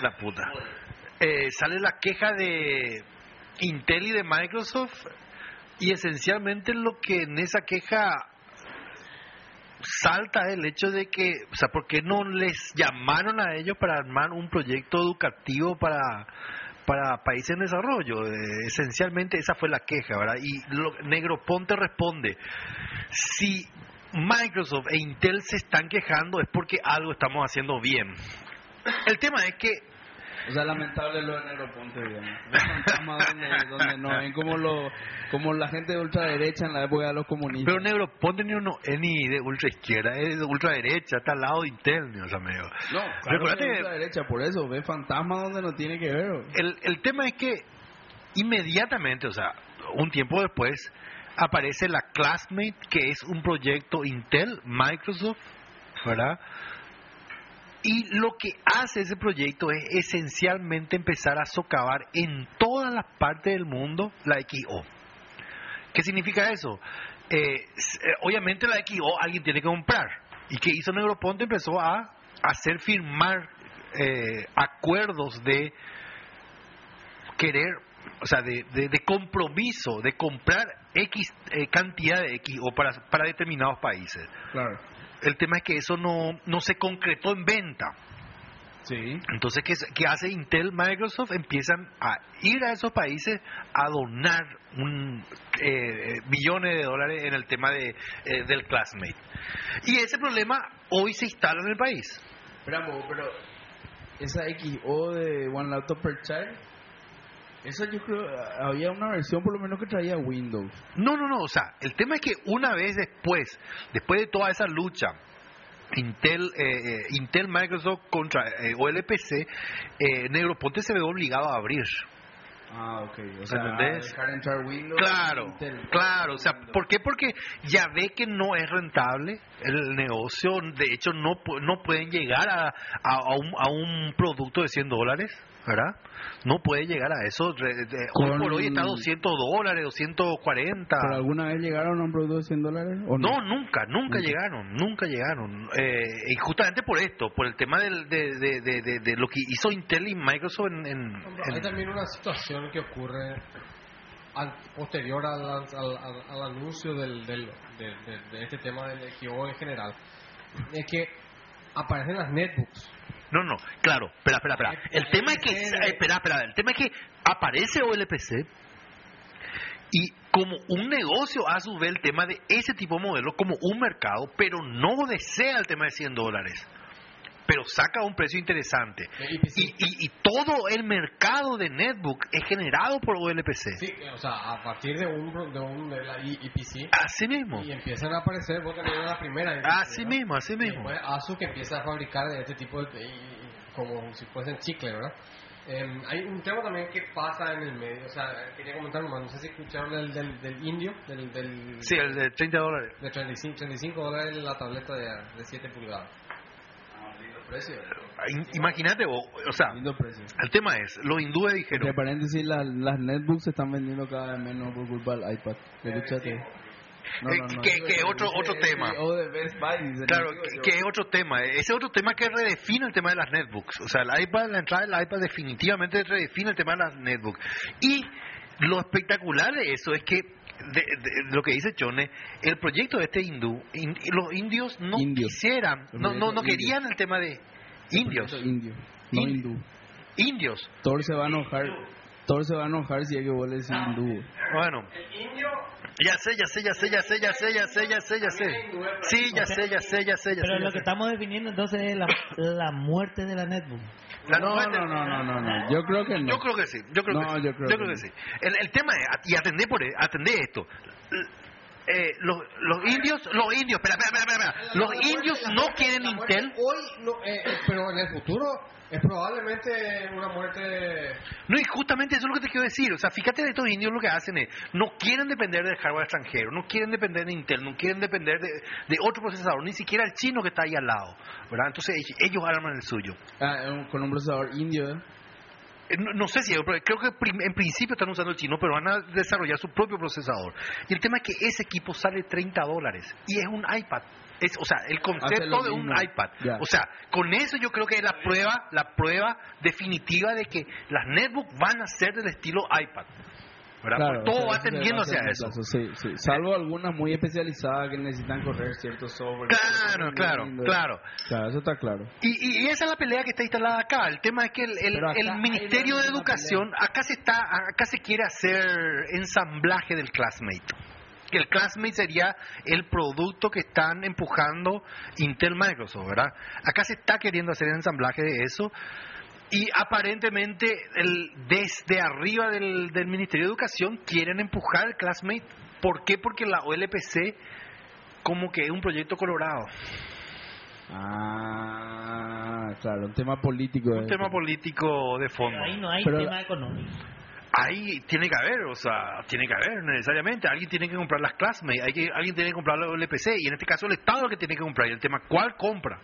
la puta, Eh, sale la queja de Intel y de Microsoft, y esencialmente lo que en esa queja salta el hecho de que, o sea, ¿por qué no les llamaron a ellos para armar un proyecto educativo para, para países en desarrollo. Eh, esencialmente esa fue la queja, ¿verdad? Y lo, Negroponte responde, si Microsoft e Intel se están quejando es porque algo estamos haciendo bien. El tema es que O sea, lamentable lo de Negroponte, digamos. Los fantasmas donde, donde nos ven como, lo, como la gente de ultraderecha en la época de los comunistas. Pero Negroponte ni, uno, es ni de ultra izquierda, es de ultra derecha, está al lado de Intel, Dios amigo. no, claro Recordate que es ultraderecha, por eso, ve fantasmas donde no tiene que ver. El, el tema es que inmediatamente, o sea, un tiempo después, aparece la Classmate, que es un proyecto Intel, Microsoft, ¿verdad? Y lo que hace ese proyecto es esencialmente empezar a socavar en todas las partes del mundo la XO. ¿Qué significa eso? Eh, eh, obviamente la XO alguien tiene que comprar. ¿Y qué hizo Negroponte? Empezó a hacer firmar eh, acuerdos de querer, o sea, de compromiso, de comprar X eh, cantidad de XO para, para determinados países. Claro. El tema es que eso no, no se concretó en venta. Sí. Entonces, ¿qué, qué hace Intel, Microsoft? Empiezan a ir a esos países a donar un, eh, millones de dólares en el tema de, eh, del Classmate. Y ese problema hoy se instala en el país. Bo, pero esa XO de One Laptop per Child, esa yo creo, había una versión por lo menos que traía Windows. No, no, no. O sea, el tema es que una vez después, después de toda esa lucha, Intel, eh, eh, Intel Microsoft contra eh, OLPC, eh, Negroponte se ve obligado a abrir. Ah, ok. O sea, ¿Entendés? dejar entrar Windows. Claro, Intel. claro. O sea, ¿por qué? Porque ya ve que no es rentable el negocio. De hecho, no, no pueden llegar a, a, a un, a un producto de 100 dólares, ¿verdad? No puede llegar a eso. Hoy por hoy está a 200 dólares, 240. ¿Pero alguna vez llegaron a un producto de 100 dólares? ¿O no? No, nunca, nunca Nunca. llegaron, nunca llegaron. Eh, y justamente por esto, por el tema del- de, de, de, de- de lo que hizo Intel y Microsoft en... en- Hay en- también una situación que ocurre al- posterior al, al, al- al anuncio del, del, de, de- de este tema del XO en general. Es que aparecen las netbooks. No, no, claro, espera, espera, espera. El tema es que, eh, espera, espera, el tema es que aparece OLPC y como un negocio a su vez el tema de ese tipo de modelo como un mercado, pero no desea el tema de 100 dólares, pero saca un precio interesante. Y, y, y todo el mercado de netbook es generado por OLPC. Sí, o sea, a partir de un, de, un, de la IPC Así mismo, y empiezan a aparecer, vos también la primera. IPC, así ¿no? mismo, así mismo. después Asus que empieza a fabricar de este tipo de, y- como si fuesen chicle, ¿verdad? Eh, hay un tema también que pasa en el medio, o sea, quería comentar nomás, no sé si escucharon del, del, del indio, del, del Sí, el de 30 dólares. de 35, 35 dólares la tableta de, de 7 pulgadas. Precio. Imagínate, vos, o sea, el tema es, los hindúes dijeron, Entre paréntesis, la- las netbooks se están vendiendo cada vez menos por culpa del iPad. Escúchate. Eh, que- que otro- otro tema. O de Best Buy, dice, Claro, no que es otro tema. Ese otro tema que redefine el tema de las netbooks. O sea, el iPad, la entrada del iPad definitivamente redefine el tema de las netbooks. Y lo espectacular de eso es que, de, de, lo que dice Chone, el proyecto de este hindú, in, los indios no indios. quisieran, no, no, no querían indios. el tema de indios. Indio, no in, hindú. Indios. Thor se va a enojar. Thor se va a enojar si es que vos le decís hindú. Bueno. El indio. Ya sé, ya sé, ya sé, ya sé, ya sé, ya sé, ya sé, ya sé. Sí, ya sé, ya sé, ya sé, ya sé. Pero lo que estamos definiendo entonces es la, la muerte de la netbook. La No, no, no, no, no, no. Yo creo que no. Yo creo que sí, yo creo No, que sí. yo creo que que sí. El, el tema es, y atendé por atendé esto. Eh, los, los indios, los indios, espera, espera, espera, espera. Los indios no muerte- quieren Intel. Hoy, no, eh, eh, pero en el futuro es probablemente una muerte. No, y justamente eso es lo que te quiero decir. O sea, fíjate de estos indios lo que hacen es, no quieren depender del hardware extranjero, no quieren depender de Intel, no quieren depender de, de otro procesador, ni siquiera el chino que está ahí al lado. ¿verdad? Entonces ellos arman el suyo. Ah, un- con un procesador indio, ¿eh? No, no sé si, creo que en principio están usando el chino, pero van a desarrollar su propio procesador. Y el tema es que ese equipo sale 30 dólares y es un iPad. Es, o sea, el concepto de un iPad. O sea, con eso yo creo que es la prueba, la prueba definitiva de que las netbooks van a ser del estilo iPad. Claro, todo va a eso. plazo, Sí, sí. Salvo algunas muy especializadas que necesitan correr ciertos software. Claro, claro, claro. Claro, eso está claro. Y, y- esa es la pelea que está instalada acá. El tema es que el, el- el Ministerio de Educación acá se está, acá se quiere hacer ensamblaje del classmate. Que el classmate sería el producto que están empujando Intel Microsoft, ¿verdad? Acá se está queriendo hacer ensamblaje de eso. Y aparentemente el, desde arriba del, del Ministerio de Educación quieren empujar el classmate. ¿Por qué? Porque la OLPC como que es un proyecto colorado. Ah, claro, un tema político. Un tema político de fondo. Pero ahí no hay Pero- tema económico. Ahí tiene que haber, o sea, tiene que haber necesariamente. Alguien tiene que comprar las classmates, hay que, alguien tiene que comprar la LPC, y en este caso el Estado es el que tiene que comprar. Y el tema, ¿cuál compra?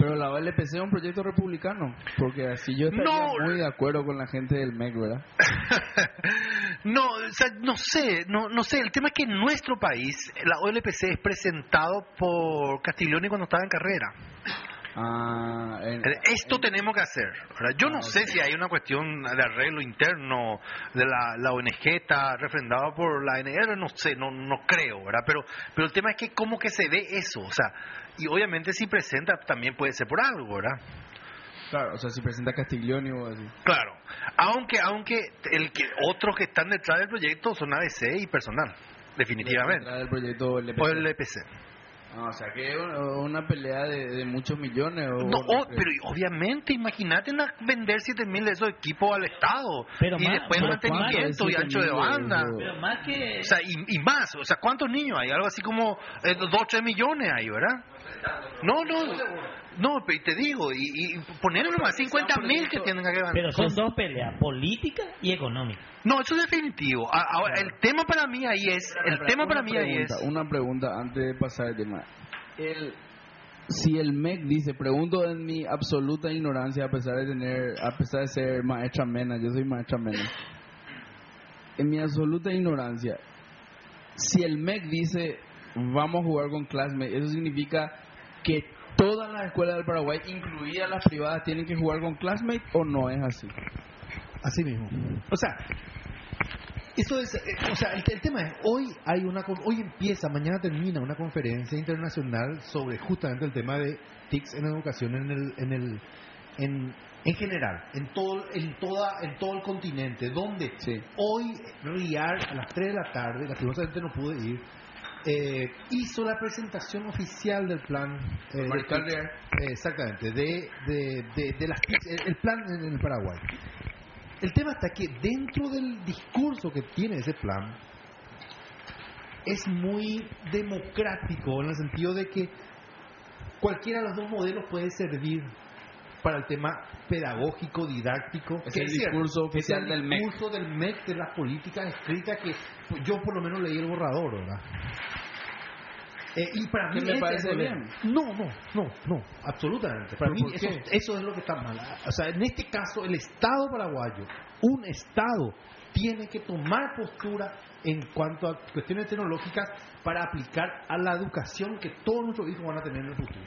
Pero la OLPC es un proyecto republicano, porque así yo estaría No. muy de acuerdo con la gente del MEC, ¿verdad? no, o sea, no sé, no, no sé. El tema es que en nuestro país la OLPC es presentado por Castiglioni cuando estaba en carrera. Ah, en- Esto tenemos que hacer. ¿verdad? Yo no Ah, sé si hay una cuestión de arreglo interno de la, la ONG está refrendado por la NR, no sé, no, no creo, ¿verdad? Pero, pero el tema es que cómo que se ve eso, o sea, y obviamente si presenta también puede ser por algo, ¿verdad? Claro, o sea, si presenta Castiglioni o así. Claro, aunque aunque el que otros que están detrás del proyecto son ABC y personal, definitivamente, Detrás del proyecto LPC. o el EPC. Ah, o sea, que es una, pelea de, de muchos millones. O, No, o- oh, pero obviamente, imagínate na- vender 7000 de esos equipos al Estado Pero y más- después pero mantenimiento y ancho de 7.000 banda. Pero más que... O sea, y, y más, o sea, ¿cuántos niños hay? Algo así como 2 o 3 millones hay, ¿verdad? No, no, no, pero te digo, y, y ponerle nomás 50 mil que tienen que ganar. Pero son dos peleas, política y económica. No, eso es definitivo. Ahora, el tema para mí ahí es, el tema para Una mí ahí pregunta, es, Una pregunta antes de pasar el tema. El, si el MEC dice, pregunto en mi absoluta ignorancia, a pesar de tener, a pesar de ser maestra mena, yo soy maestra mena. En mi absoluta ignorancia, si el MEC dice, vamos a jugar con Classmate, ¿eso significa que todas las escuelas del Paraguay, incluidas las privadas, tienen que jugar con Classmate o no es así? Así mismo. O sea, eso es, eh, o sea, el, el tema es, hoy hay una, hoy empieza, mañana termina una conferencia internacional sobre justamente el tema de TICs en educación en el, en el, en, en general, en todo, en toda, en todo el continente, donde Sí. hoy Riar a las 3 de la tarde, lastimosamente no pude ir, eh, hizo la presentación oficial del plan eh, de exactamente, de, de, de, de las el, plan en, en el Paraguay. El tema está que dentro del discurso que tiene ese plan es muy democrático en el sentido de que cualquiera de los dos modelos puede servir para el tema pedagógico, didáctico. Es que el discurso oficial el del MEC. discurso del MEC de las políticas escritas que yo por lo menos leí el borrador, ¿verdad? Eh, y para mí me parece bien. No, no, no, no, absolutamente. Para ¿Pero mí eso, eso es lo que está mal. O sea, en este caso, el Estado paraguayo, un Estado, tiene que tomar postura en cuanto a cuestiones tecnológicas para aplicar a la educación que todos nuestros hijos van a tener en el futuro.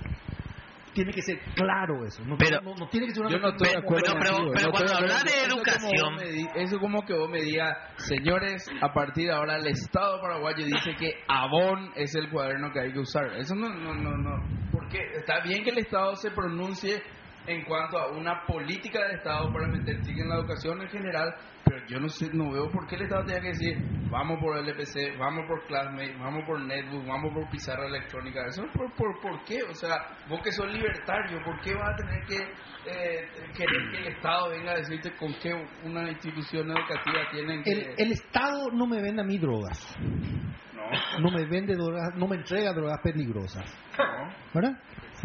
Tiene que ser claro eso. No, Pero- no, no tiene que ser una Yo no cuestión estoy de acuerdo pero- cuando hablas de educación- Eso como que vos me digas, señores, a partir de ahora el Estado paraguayo dice que Avon es el cuaderno que hay que usar. Eso no, no, no, no. Porque está bien que el Estado se pronuncie en cuanto a una política del Estado para meter TIC en la educación en general, pero yo no sé, no veo por qué el Estado tenga que decir, vamos por LPC, vamos por Classmate, vamos por Netbook, vamos por pizarra electrónica. Eso por, por, ¿por qué? O sea, vos que sos libertario, ¿por qué vas a tener que eh, querer que el Estado venga a decirte con qué una institución educativa tienen que... El, el Estado no me vende a mí drogas. No, No me vende drogas, no me entrega drogas peligrosas. no. ¿Verdad?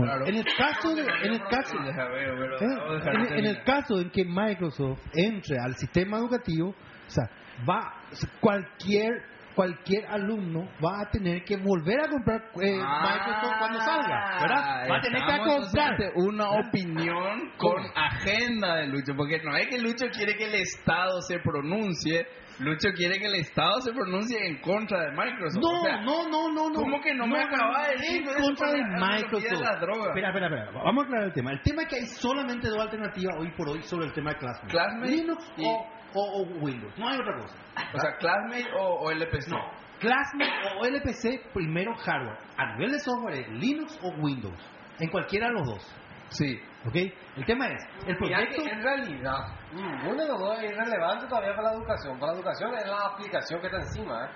Claro. En el caso de, en el caso, ¿eh? en, el caso en que Microsoft entre al sistema educativo, o sea, va cualquier cualquier alumno va a tener que volver a comprar eh, Microsoft cuando salga, ¿verdad? Va a tener que Ah, comprar. una opinión con agenda de Lucho, porque no es que Lucho quiere que el Estado se pronuncie Lucho quiere que el Estado se pronuncie en contra de Microsoft. No, O sea, no, no, no, no. ¿Cómo que no me acaba de decir En contra de Microsoft. la droga? Espera, espera, espera. Vamos a aclarar el tema. El tema es que hay solamente dos alternativas hoy por hoy sobre el tema de Classmate. Classmate Linux y- o, o- o Windows. No hay otra cosa. O sea, Classmate o, o LPC. No. Classmate o LPC, primero hardware. A nivel de software es Linux o Windows. En cualquiera de los dos. Sí. ¿Ok? El tema es, el proyecto... que en realidad, ninguno de los dos es irrelevante todavía para la educación. Para la educación es la aplicación que está encima. ¿eh?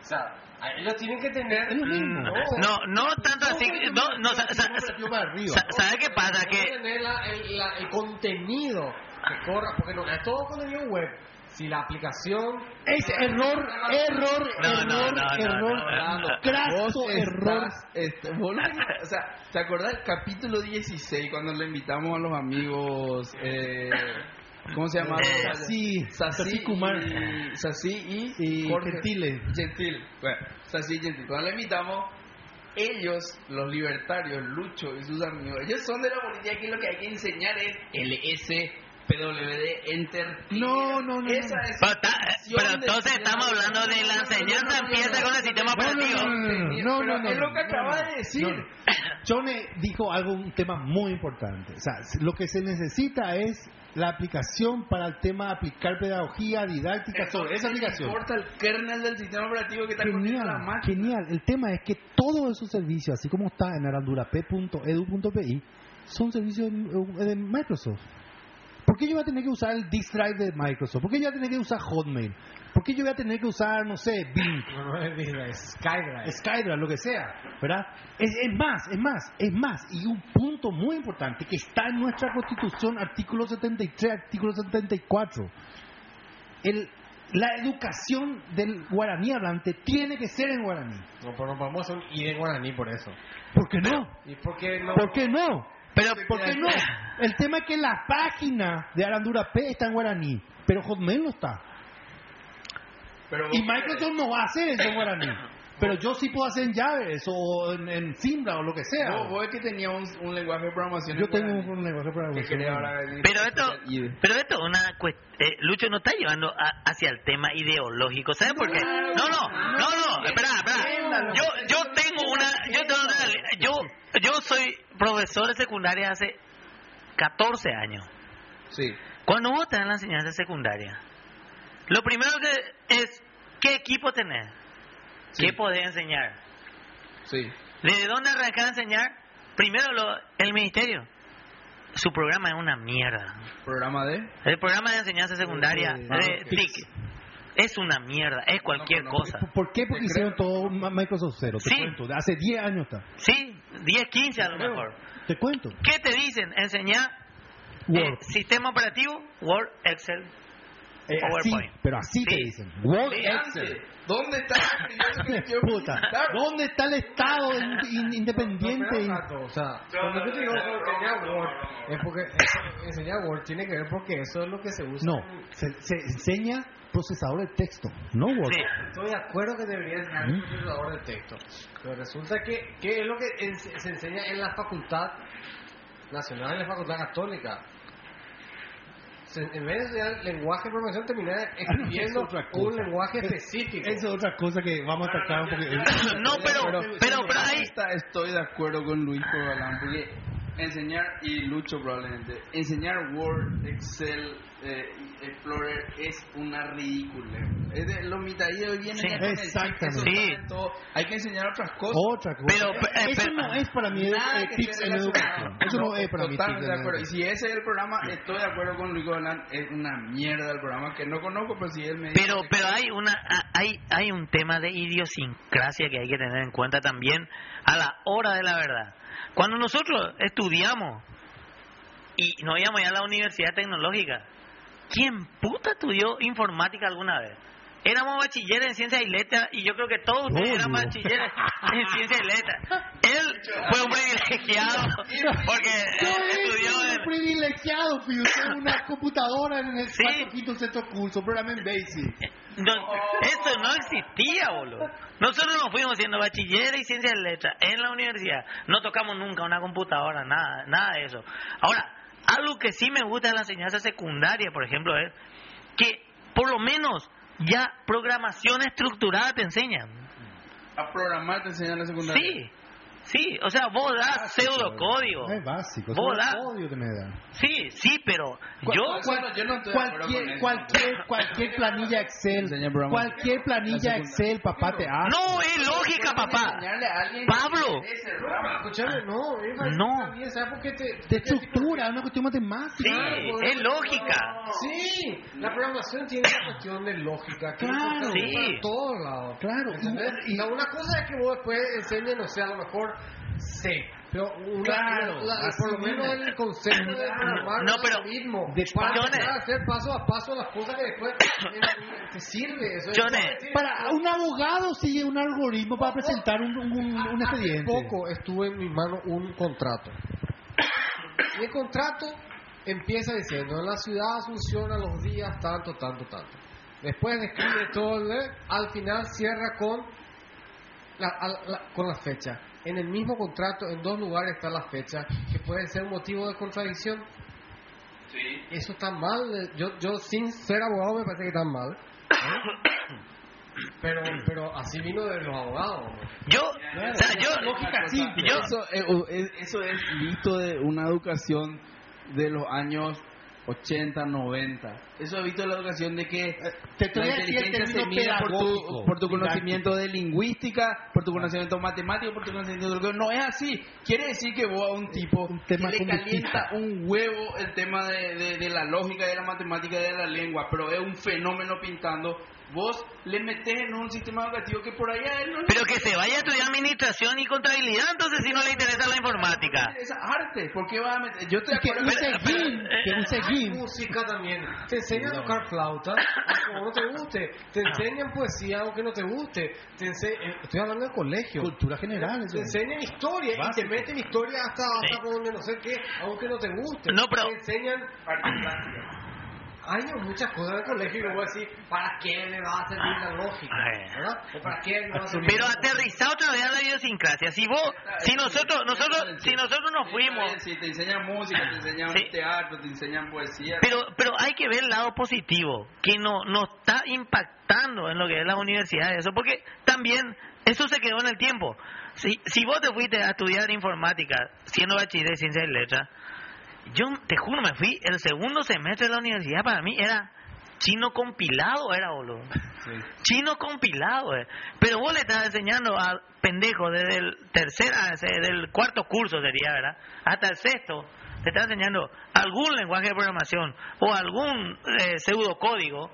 O sea, ellos tienen que tener. Mismo. No, no tanto así. No, no, sa- sa- sa- ¿Sabes qué pasa? Tienen Que tener la- el, la- el contenido que corra, porque no es todo contenido web. Si la aplicación. Es error, error, error, error, craso error. este, o sea, ¿te acordás del capítulo 16 cuando le invitamos a los amigos, eh, ¿cómo se llama? Eh, Sací Sací Kumar. y, Sací y, Y Jorge Gentile. Gentil. Bueno, Sací y Gentil. Cuando le invitamos, ellos, los libertarios, Lucho y sus amigos, ellos son de la política que lo que hay que enseñar es LS, PWD, Enter. No, no, no, Esa no. es Pero, ta- entonces estamos hablando de la enseñanza empieza con el sistema operativo. no, no, no, es lo que acaba de decir. Chone dijo algo, un tema muy importante. O sea, lo que se necesita es la aplicación para el tema de aplicar pedagogía didáctica sobre esa aplicación. Importa el kernel del sistema operativo que está corriendo la Genial, máquina. genial. El tema es que todos esos servicios, así como está en arandurap.edu.pi, son servicios de Microsoft. ¿Por qué yo voy a tener que usar el disk drive de Microsoft? ¿Por qué yo voy a tener que usar Hotmail? ¿Por qué yo voy a tener que usar, no sé, Bing, No, no es Disney, es Skydrive. Skydrive, lo que sea? ¿Verdad? Es, es más, es más, es más. Y un punto muy importante que está en nuestra Constitución, artículo 73, artículo 74. El, la educación del guaraní hablante tiene que ser en guaraní. No, pero vamos a hacer un guaraní por eso. ¿Por qué no? ¿Y por qué no? ¿Por qué no? Pero, ¿Por qué no? El tema es que la página de Arandura P está en guaraní, pero Hotmail no está. Pero Y Microsoft no va a hacer eso en guaraní. Pero yo sí puedo hacer en llaves o en, en Simbra o lo que sea. Vos, vos es que tenía un, un lenguaje de programación. Yo en tengo un lenguaje ahora decir- pero esto, pero esto es una cuest- eh, Lucho no está llevando a- hacia el tema ideológico, ¿sabes por qué? No, no, no, no, espera, espera. Yo, yo tengo una, yo tengo una- yo, yo soy profesor de secundaria hace 14 años. Sí. Cuando vos en la enseñanza secundaria, lo primero que es, ¿qué equipo tenés? Sí. ¿Qué podés enseñar? Sí. ¿Desde dónde arrancar a enseñar? Primero lo, el ministerio. Su programa es una mierda. Programa de. El programa de enseñanza secundaria de TIC es una mierda, es cualquier No, no, no. cosa. ¿Por qué? Porque hicieron todo Microsoft Cero. Te Sí. cuento. De hace 10 años está. Sí, 10, 15 a lo mejor. Te cuento. ¿Qué te dicen? Enseñar eh, sistema operativo, Word, Excel. Eh, así, PowerPoint. pero así te Sí. dicen. Word. Excel. ¿Dónde está Puta. ¿Dónde está el Estado in- in- independiente? No, rato, o sea, cuando yo te digo que enseñar Word, es porque enseñar Word tiene que ver porque eso es lo que se usa. No, se, se enseña procesador de texto, no Word. Sí. Estoy de acuerdo que debería enseñar ¿Mm? un procesador de texto, pero resulta que, que es lo que en- se enseña en la facultad nacional, en la facultad católica. Se- en vez de enseñar lenguaje de programación, terminé escribiendo un lenguaje específico. Esa es otra cosa que vamos a tratar un poquito. No, pero, pero, pero ahí, Está- estoy de acuerdo con Luis Corbalán porque enseñar y Lucho probablemente enseñar Word, Excel, eh, Explorer es una ridícula. Es de, los mitadillos vienen Sí. ya con el chip, Exactamente. Sí. Hay que enseñar otras cosas. Otra cosa. Pero, eh, eso pero- no es para mí Nada eh, que tips esté en relacionado. educación. Eso no, es para mí Totalmente en de acuerdo. Y si ese es el programa, estoy de acuerdo con Luis Corbalán. Es una mierda el programa que no conozco, pero si él me dice pero, que- pero hay una, hay, hay un tema de idiosincrasia que hay que tener en cuenta también a la hora de la verdad. Cuando nosotros estudiamos y nos íbamos ya a la universidad tecnológica, ¿quién puta estudió informática alguna vez? Éramos bachilleres en ciencias y letras y yo creo que todos ustedes eran bachilleres en ciencias y letras. Él fue un privilegiado porque estudió un privilegiado, fui usé una computadora en el Sí. cuarto, quinto, sexto curso, programa en Basic. No, eso no existía, boludo. Nosotros nos fuimos siendo bachilleres y ciencias de letras en la universidad. No tocamos nunca una computadora, nada, nada de eso. Ahora, algo que sí me gusta de la enseñanza secundaria, por ejemplo, es que por lo menos ya programación estructurada te enseñan. A programar te enseñan en la secundaria. Sí, sí, o sea, vos das pseudocódigo. Es básico. Vos es da- odio que me da. Sí, sí, pero yo... no estoy Cualquier, cualquier, cualquier planilla Excel, cualquier planilla Excel, papá, te hace. No es lógica, papá. Pablo. Escuchame, no, No. está bien, ¿sabes por qué te, De estructura, es una cuestión matemática. Sí, es lógica. Sí, la programación tiene una cuestión de lógica. que Claro. Sí. Para todos lados. Claro, y- una cosa es que vos después enseñes, no sé, a lo mejor C. Pero una, Claro, la- así por lo menos mismo. el concepto de programar No, un pero- algoritmo, De para hacer paso a paso las cosas que después eh, te sirve. Eso es-. Sí, Para un abogado sigue un algoritmo para presentar un, un, un Hace expediente. poco estuve en mi mano un contrato. Y el contrato empieza diciendo, en la ciudad funciona los días tanto, tanto, tanto. Después describe todo, el- al final cierra con la, al- la- con la fecha. En el mismo contrato, en dos lugares está la fecha, que puede ser motivo de contradicción. Sí. Eso está mal. eh, Yo, yo sin ser abogado me parece que está mal. ¿eh? Pero, pero así vino de los abogados. Yo, o sea, yo, Lógica simple. yo, Eso, eh, uh, es- eso es visto de una educación de los años 80, 90. Eso he visto de la educación de que te- te la inteligencia se mide por tu, por tu conocimiento de lingüística, por tu conocimiento matemático, por tu conocimiento de... No es así. Quiere decir que vos a un tipo Un que le calienta un huevo el tema de, de- de la lógica, de la matemática, de la lengua, pero es un fenómeno pintando, vos le metes en un sistema educativo que por allá él no le pero que se vaya a estudiar administración y contabilidad, entonces si no le interesa la informática. Es arte, ¿por qué va a meter? Yo de Que use use GIMP. música también. Te enseñan a tocar flauta, aunque no te guste. Te enseñan poesía, aunque no te guste. Te eh, Estoy hablando de colegio. Cultura general. Te enseñan historia y te meten historia hasta, hasta Sí. por donde no sé qué, aunque no te guste. No, pero- Te enseñan. Hay muchas cosas en el colegio y luego decir, ¿para qué le va a servir la lógica? Ay. ¿Verdad? ¿O para qué le va a servir? Pero aterriza otra vez a la idiosincrasia. Si vos, si nosotros, nosotros, si nosotros nos fuimos, Si te enseñan música, te enseñan Sí. teatro, te enseñan poesía. pero, pero hay que ver el lado positivo, que no, no está impactando en lo que es las universidades, eso, porque también eso se quedó en el tiempo. Si, si vos te fuiste a estudiar informática, siendo bachiller de ciencias y letras, yo te juro, me fui, el segundo semestre de la universidad para mí era chino compilado, era boludo. Chino compilado, eh. Pero vos le estás enseñando a pendejo desde el tercer, ah, ese, del cuarto curso sería, ¿verdad? Hasta el sexto, te está enseñando algún lenguaje de programación o algún eh, pseudocódigo.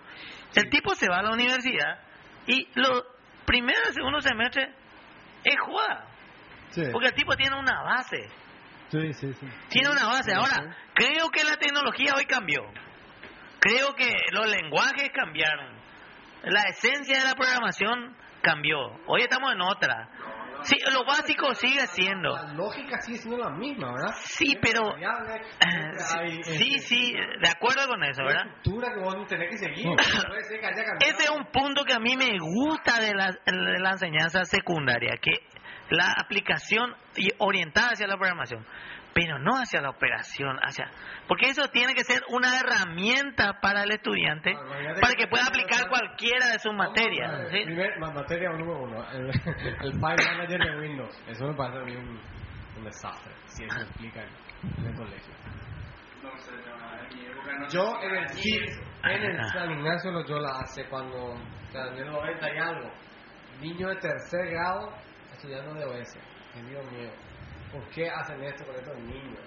El tipo se va a la universidad y los primeros y segundo semestre es joda. Sí, Porque el tipo tiene una base. Sí, sí. sí. Tiene una base. Ahora, creo que la tecnología hoy cambió. Creo que los lenguajes cambiaron. La esencia de la programación cambió. Hoy estamos en otra. Sí, lo básico sigue siendo. La lógica sigue siendo la misma, ¿verdad? Sí, pero... Sí, sí, de acuerdo con eso, ¿verdad? estructura que vos tenés que seguir. No. Puede ser que haya cambiado. Ese es un punto que a mí me gusta de la, de la enseñanza secundaria, que la aplicación y orientada hacia la programación, pero no hacia la operación, hacia porque eso tiene que ser una herramienta para el estudiante Ah, para que- que pueda aplicar cualquiera de sus materias. Vamos ¿sí? primer- materia número uno, el, el File Manager de Windows. Eso me parece a mí un, un desastre, si eso explica en, en el colegio. No sé, no, en mi época no Yo en el eso. en el. San Ignacio Loyola hace cuando, o sea, en el 90 y algo, niño de tercer grado estudiando de OS. Que Dios mío, ¿por qué hacen esto con estos niños?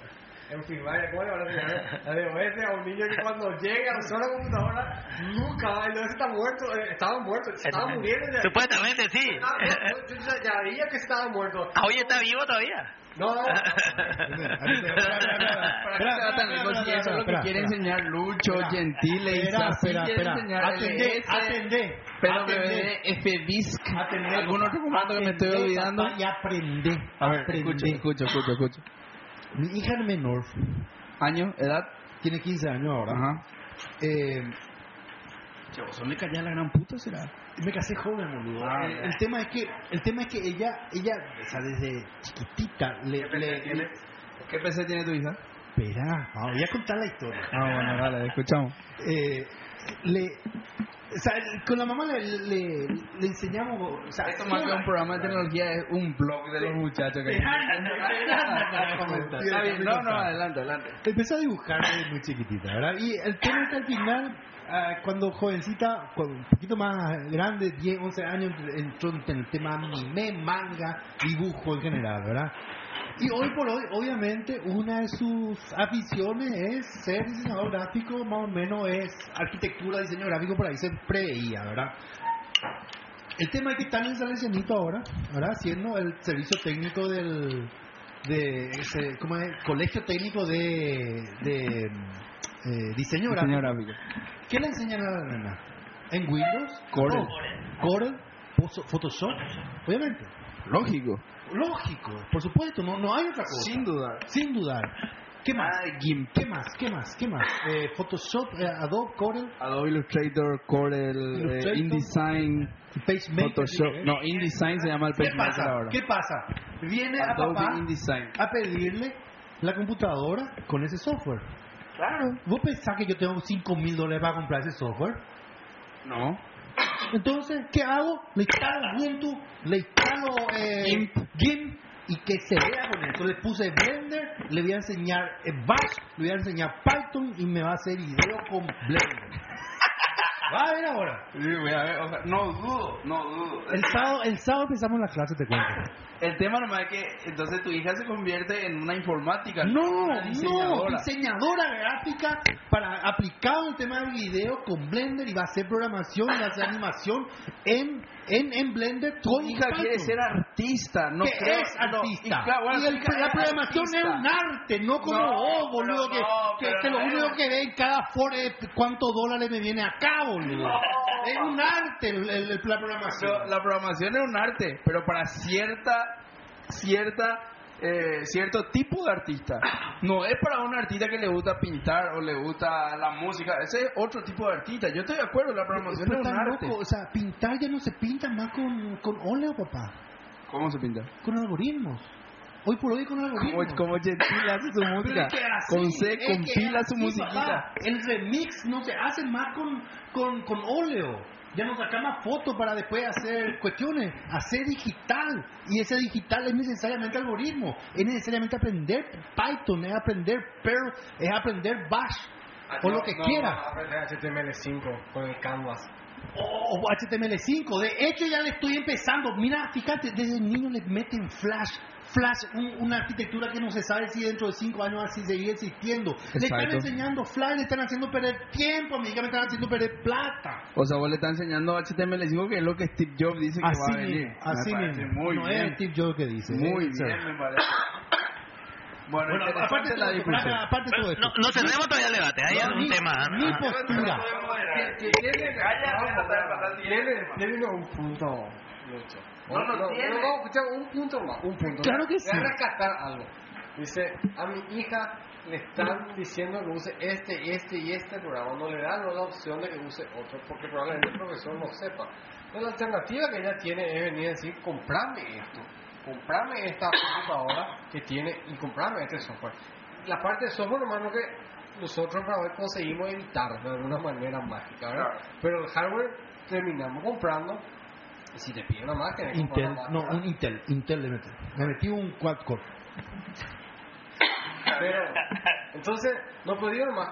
En primaria, ¿cómo le van a enseñar a un niño que cuando llega a usar la computadora nunca va? El OS está muerto, eh, estaba muerto, estaba muriendo ya. Supuestamente sí. Ah, yo ya, ya veía que estaba muerto. Ah, Hoy está vivo todavía. No, no. ¿Para qué se va tan lejos si eso es lo que quiere enseñar Lucho, Gentile y Espera, espera, espera. Atendé, atendé. PWD, FBISC, Atendé. algún otro comando que me estoy olvidando. Y aprendé. A ver, aprendé. escucha, escucha, escucha, escucha. Mi hija menor. ¿Año? ¿Edad? Tiene 15 años ahora. Ajá. Eh, vos son le callás a la gran puta, será? Me casé joven, boludo. Ah, el, tema es que el tema es que ella ella o sea, desde chiquitita le, le, le- ¿Qué PC tiene tu hija? espera, voy a contar la historia. Ah, bueno, dale, escuchamos. Eh, le O sea, con la mamá le, le, le enseñamos. O sea, Esto más que un programa de tecnología es un blog de los muchachos que Está bien, no, no, adelante, adelante. Empezó a dibujar desde muy chiquitita, ¿verdad? Y el tema es al final, ah, cuando jovencita, cuando un poquito más grande, 10, 11 años, entró en el tema anime, manga, dibujo en general, ¿verdad? Y hoy por hoy, obviamente, una de sus aficiones es ser diseñador gráfico, más o menos es arquitectura, diseño gráfico, por ahí se preveía, ¿verdad? El tema es que están en Salesianito ahora, ¿verdad? Haciendo el servicio técnico del de ese, ¿cómo es? Colegio Técnico de, de eh, Diseño Gráfico. Diseño gráfico. ¿Qué le enseñan a la nena? ¿En Windows? Corel. Corel, Photo- Photoshop, obviamente. Lógico. Lógico, por supuesto, no, no hay otra cosa. Sin dudar. Sin dudar. ¿Qué más? Ah. ¿Qué más? ¿Qué más? ¿Qué más? Eh, Photoshop, eh, Adobe, Corel, Adobe Illustrator, Corel, eh. InDesign. Photoshop. No, InDesign se llama el ¿Qué pasa? ahora. ¿Qué pasa? Viene a papá InDesign. a pedirle la computadora con ese software. Claro. ¿Vos pensás que yo tengo 5 mil dólares para comprar ese software? No. Entonces, ¿qué hago? Le instalo Ubuntu, le instalo eh, GIMP. GIMP y que se vea con eso. Le puse Blender, le voy a enseñar eh, Bash, le voy a enseñar Python y me va a hacer video con Blender. Va a ver ahora. Sí, voy a ver, o sea, no dudo, no dudo. El sábado, el sábado empezamos la clase, te cuento. El tema nomás es que entonces tu hija se convierte en una informática. No, una no, diseñadora. gráfica para aplicado el tema del video con Blender y va a hacer programación y va a hacer animación en, en, en Blender Tu hija quiere ser artista, no que creo- es no, artista. y claro, bueno, y el- la programación es un arte, no como No, vos, boludo, que, no, que, pero que lo único que ve en cada foro es cuántos dólares me viene acá, boludo. Es un arte el- el- la programación. Pero la programación es un arte, pero para cierta, cierta, eh, cierto tipo de artista. No es para un artista que le gusta pintar o le gusta la música. Ese es otro tipo de artista. Yo estoy de acuerdo, la programación Pero es un arte. loco, o sea, pintar ya no se pinta más con, con óleo, papá, ¿Cómo se pinta? con algoritmos. Hoy por hoy con Como, algoritmos. como Gentil hace su Pero música. con C, compila su musiquita. papá. El remix no se hace más con, con, con óleo. Ya no sacamos fotos para después hacer cuestiones. Hacer digital. Y ese digital es necesariamente algoritmo. Es necesariamente aprender Python, es aprender Perl, es aprender Bash. O lo que No, quiera. aprende HTML5 con el Canvas. O, o HTML5. De hecho, ya le estoy empezando. Mira, fíjate, desde niño le meten Flash. Flash, un- una arquitectura que no se sabe si dentro de cinco años así seguir existiendo. Le están enseñando Flash, le están haciendo perder tiempo, amiga, me están haciendo perder plata. O sea, vos le estás enseñando HTML5 que es lo que Steve Jobs dice que Así va a venir. así Me mismo. Muy no bien. es Steve Jobs que dice. Muy ¿eh? Bien, me parece. Bueno, Bueno, interesante aparte de la discusión. aparte- aparte de todo esto. No, no cerremos todavía el debate, hay No, un mi- tema. mi Ajá. postura. Tiene, un punto, Lucho. No, no no, tiene. no, escucha, un punto más, un punto. Claro que Voy sí. a rescatar algo. Dice, a mi hija le están diciendo que use este, este y este programa. No le dan la opción de que use otro, porque probablemente el profesor no sepa. Entonces, la alternativa que ella tiene es venir a decir, comprame esto. Comprame esta computadora que tiene y comprame este software. La parte de software, hermano, que nosotros para hoy conseguimos evitar de alguna manera mágica, ¿verdad? Pero el hardware terminamos comprando. Y si te pide una máquina, Intel, una no, máquina. un Intel, Intel le metí. Me metí un quad core. Pero, entonces, no pudieron más.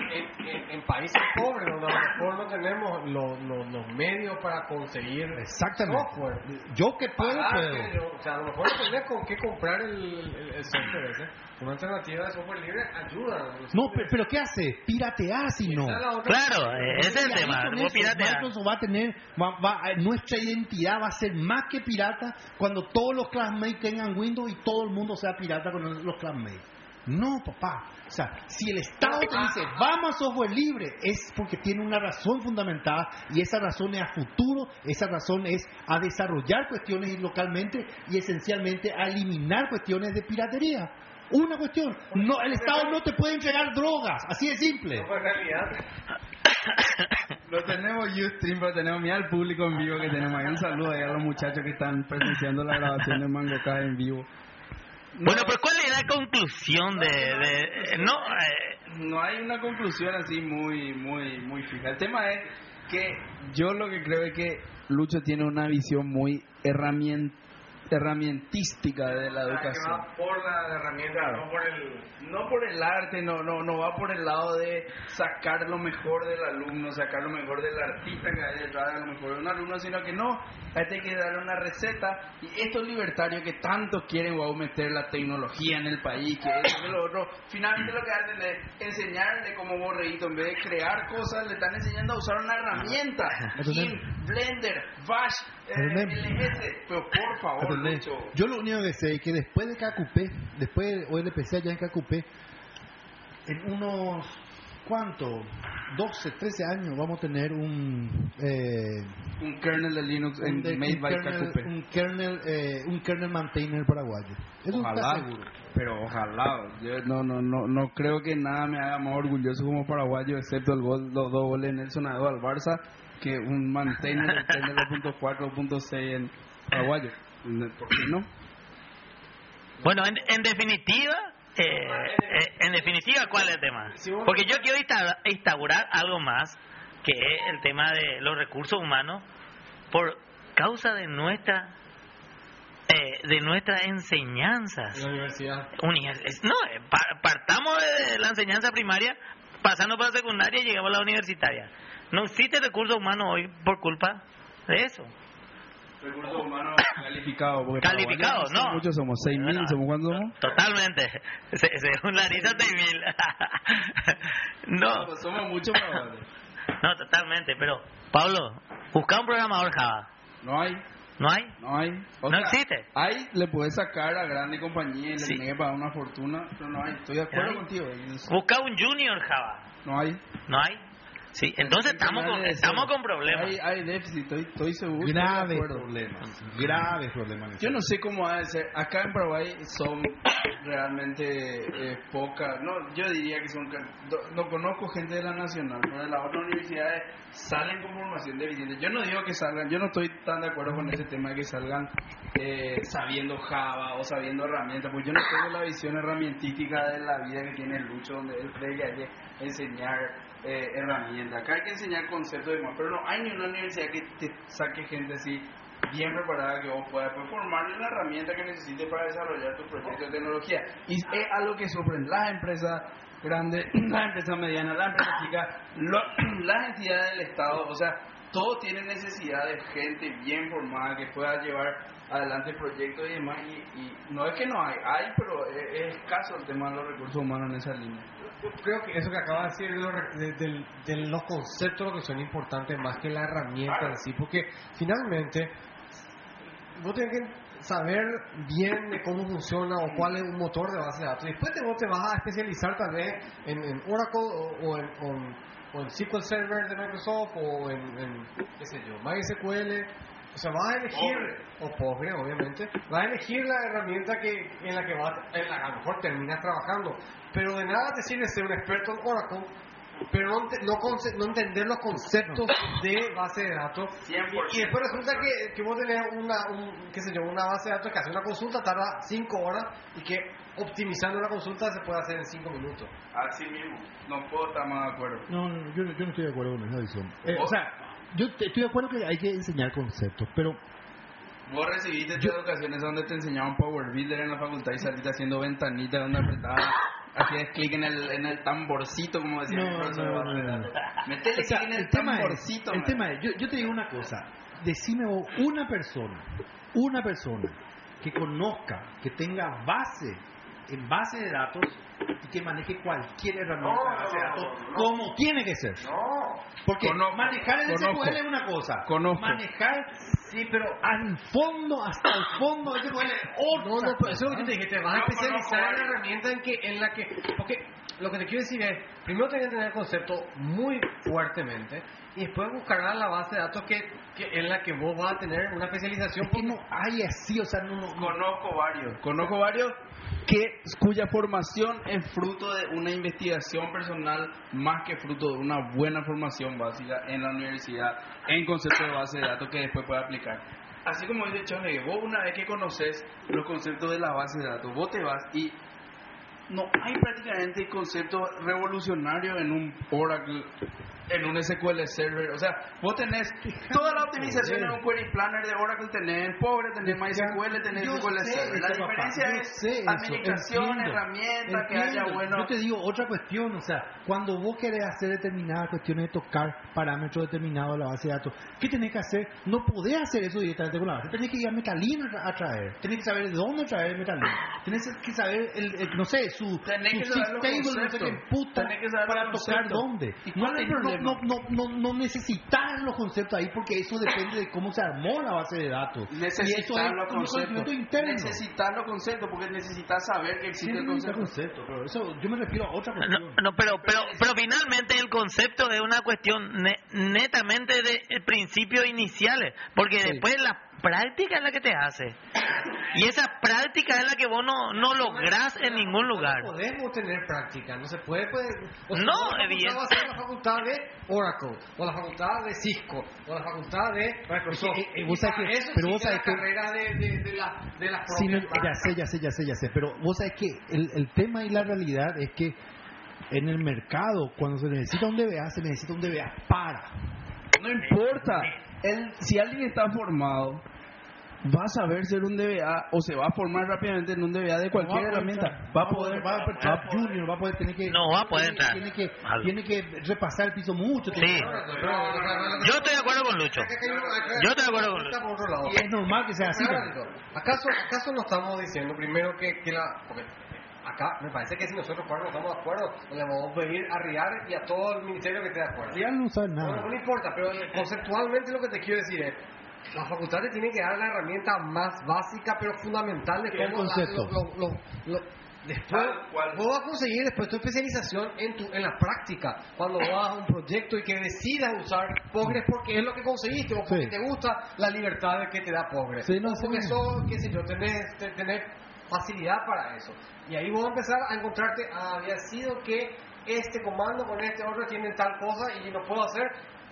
En, en- en países pobres, donde a lo mejor no tenemos los, los, los medios para conseguir Exactamente. software. Yo que puedo, Pagar, puedo. que yo- o sea, a lo mejor no tenés con qué comprar el, el, el software ese. Una alternativa de software libre ayuda. No, pe- pero ¿qué hace? Piratear si no. Claro, eh, ese es el tema. Microsoft va a tener, va- va- eh, nuestra identidad va a ser más que pirata cuando todos los classmates tengan Windows y todo el mundo sea pirata con los los classmates. No, papá. O sea, si el Estado te dice, vamos a software libre, es porque tiene una razón fundamentada y esa razón es a futuro, esa razón es a desarrollar cuestiones localmente y esencialmente a eliminar cuestiones de piratería. Una cuestión, no, el Estado no te puede entregar drogas, así de simple. No fue realidad. Lo tenemos Ustream, pero tenemos mira al público en vivo que tenemos ahí. Un saludo ahí a los muchachos que están presenciando la grabación de Mango K en vivo. Bueno, pues ¿cuál es la conclusión de... de- no, eh, no hay una conclusión así muy muy muy fija. El tema es que yo lo que creo es que Lucho tiene una visión muy herramienta herramientística de la educación. por la herramienta, no por el... No por el arte, no, no, no va por el lado de sacar lo mejor del alumno, sacar lo mejor del artista que hay detrás de lo mejor de un alumno, sino que no, hay que darle una receta. Y estos libertarios que tanto quieren wow, meter la tecnología en el país, que eso, que lo otro, finalmente lo que hacen es enseñarle como borreguito, en vez de crear cosas, le están enseñando a usar una herramienta. GIMP, Blender, Bash, pero por favor, ¿Entendés? Lucho. Yo lo único que sé es que después de KQP, después de OLPC allá en KQP, en unos, ¿cuánto? 12, 13 años vamos a tener un... Eh, Un kernel de Linux en de- made by kernel, KQP. un kernel, eh, un kernel maintainer paraguayo. Eso está Ojalá, seguro. pero ojalá. Yo no, no, no, no creo que nada me haga más orgulloso como paraguayo, excepto el gol, los dos goles de Nelson Adó al Barça, que un maintainer kernel 2.4.6 en paraguayo. ¿Por qué no? Bueno, en, en definitiva, eh, eh, en definitiva, ¿cuál es el tema? Porque yo quiero insta- instaurar algo más, que es el tema de los recursos humanos, por causa de nuestra eh, de nuestras enseñanzas. La universidad. Univers- No, eh, pa- partamos de la enseñanza primaria, pasando por la secundaria y llegamos a la universitaria. No existe recursos humanos hoy por culpa de eso. Calificados. porque Calificados, paraguayos no. Muchos somos, 6.000, No, ¿somos cuántos somos? Totalmente. Se- Según la risa, 6.000. no, Pues somos muchos no, totalmente. Pero, Pablo, busca un programador Java. No hay, ¿No hay? no hay. O No sea, existe. Hay, le puedes sacar a grande compañía y le Sí. tenés que pagar una fortuna, pero no hay. Estoy de acuerdo contigo. Busca un Junior Java. No hay. ¿No hay? Sí, entonces estamos con, estamos con problemas. Hay, hay déficit, estoy, estoy seguro. Graves problemas. Graves problemas. Yo no sé cómo ha de ser. Acá en Paraguay son realmente eh, pocas. No, yo diría que son. No conozco gente de la Nacional, pero de las otras universidades salen con formación deficiente. Yo no digo que salgan, yo no estoy tan de acuerdo con ese tema de que salgan eh, sabiendo Java o sabiendo herramientas, porque yo no tengo la visión herramientística de la vida que tiene Lucho, donde él cree que hay que enseñar eh, herramientas. Acá hay que enseñar conceptos y demás, pero no hay ni una universidad que te saque gente así bien preparada que vos puedas pues, formarle la herramienta que necesites para desarrollar tu proyecto de tecnología. Y es algo que sorprende las empresas grandes, las empresas medianas, las empresas chicas, las entidades del Estado, o sea, todos tienen necesidad de gente bien formada que pueda llevar adelante proyectos y demás. Y, y no es que no hay, hay, pero es, es escaso el tema de los recursos humanos en esa línea. Creo que eso que acaba de decir de de, de- de los conceptos lo que son importantes más que la herramienta en sí, porque finalmente vos tenés que saber bien de cómo funciona o cuál es un motor de base de datos. Después te, vos te vas a especializar tal vez en, en Oracle o, o en, o- o en SQL Server de Microsoft o en, en, qué sé yo, MySQL. O sea, vas a elegir, o Postgre, obviamente, vas a elegir la herramienta que, en la que vas, en la que a lo mejor terminas trabajando. Pero de nada te sirve ser un experto en Oracle, pero no, no, no entender los conceptos de base de datos. Y, y después resulta que, que vos tenés una, un, qué sé yo, una base de datos que hace una consulta tarda 5 horas y que optimizando la consulta se puede hacer en 5 minutos. Así mismo, no puedo estar más de acuerdo. No, no, yo, no- yo no estoy de acuerdo con esa visión. Eh, o sea, yo te- estoy de acuerdo que hay que enseñar conceptos, pero Vos recibiste tus educaciones donde te enseñaban Power Builder en la facultad y saliste haciendo ventanitas donde apretabas, hacías clic en el, en el tamborcito, como decía No, profesor no, no, no. Metele O sea, clic en el, el tema es, tamborcito. el tema es, yo, yo te digo una cosa, decime vos una persona, una persona que conozca, que tenga base en base de datos y que maneje cualquier herramienta de base de datos como tiene que ser. Porque Conozco, manejar el conozco. SQL es una cosa, Conozco. manejar, sí, pero al fondo, hasta el fondo, el SQL es otra No, no, pero eso es lo cosa. que te dije, te vas a Yo especializar en la herramienta en, que, en la que... Porque lo que te quiero decir es, primero tienes que tener el concepto muy fuertemente y después buscarás la base de datos que, que en la que vos vas a tener una especialización. Es que no hay así, o sea, no, no, no. Conozco varios, conozco varios que cuya formación es fruto de una investigación personal más que fruto de una buena formación básica en la universidad en conceptos de base de datos que después puede aplicar. Así como dice Chone, vos una vez que conoces los conceptos de la base de datos, vos te vas y no hay prácticamente concepto revolucionario en un Oracle, en un SQL Server. O sea, vos tenés toda la optimización en un Query Planner de Oracle, tenés Pobre, tenés MySQL, tenés Yo SQL Server. La papá, diferencia es administración, entiendo, herramientas, que haya bueno. Yo te digo otra cuestión, o sea, cuando vos querés hacer determinadas cuestiones de tocar parámetros determinados de la base de datos, ¿qué tenés que hacer? No podés hacer eso directamente con la base. Tenés que ir a Metalin a tra- a traer. Tenés que saber de dónde traer Metalin. Tenés que saber, el, el- no sé, su, Tenés que su saber los table, no sé conceptos. qué puta, Tenés que saber para tocar dónde. ¿Y No, cuál es el no, problema? No, no, no, no necesitas los conceptos ahí porque eso depende de cómo se armó la base de datos. y eso es Necesitas los conceptos. interno. Necesitas los conceptos porque necesitas saber que Sí, existe el concepto. concepto, pero eso yo me refiero a otra No, cuestión. no, pero, pero, pero finalmente el concepto es una cuestión ne- netamente de eh, principios iniciales, porque después la práctica es la que te hace. Y esa práctica es la que vos no, no lográs en ningún lugar. No podemos tener práctica, no se puede. puede o sea, No, la facultad evidente. va a ser la facultad de Oracle, o la facultad de Cisco, o la facultad de Microsoft. Eh, eh, vos Y sabés para que- eso pero vos sabés la que- carrera de, de, de, la, de las Sí, no, ya sé, ya sé, ya sé, ya sé, pero vos sabés que el, el tema y la realidad es que en el mercado, cuando se necesita un DBA, se necesita un DBA para. No importa. El, si alguien está formado, va a saber ser un DBA o se va a formar rápidamente en un DBA de cualquier Va a poder herramienta. entrar, Va a poder. va a poder entrar junior, va a poder tener que No, va a poder tiene- entrar. Tiene que, tiene que repasar el piso mucho. Sí. tiene- Yo estoy de acuerdo con Lucho. Yo estoy de acuerdo con lado. Y es normal que sea así. ¿Acaso, ¿Acaso no estamos diciendo primero que, que la... Porque acá me parece que si nosotros cuatro no estamos de acuerdo, le vamos a pedir a RIAR y a todo el ministerio que esté de acuerdo. Ya no sabe No, nada. no importa, pero conceptualmente lo que te quiero decir es, la facultad te tiene que dar la herramienta más básica pero fundamental de ¿Qué cómo concepto? lo- lo- lo- lo- después vos vas a conseguir después tu especialización en tu en la práctica cuando vas a un proyecto y que decidas usar Postgres porque es lo que conseguiste o porque Sí. te gusta la libertad que te da Postgres Sí, no, o porque sí. sos, qué sé yo, tenés, te- tenés facilidad para eso y ahí vos vas a empezar a encontrarte ah, había sido que este comando con este otro tienen tal cosa y no puedo hacer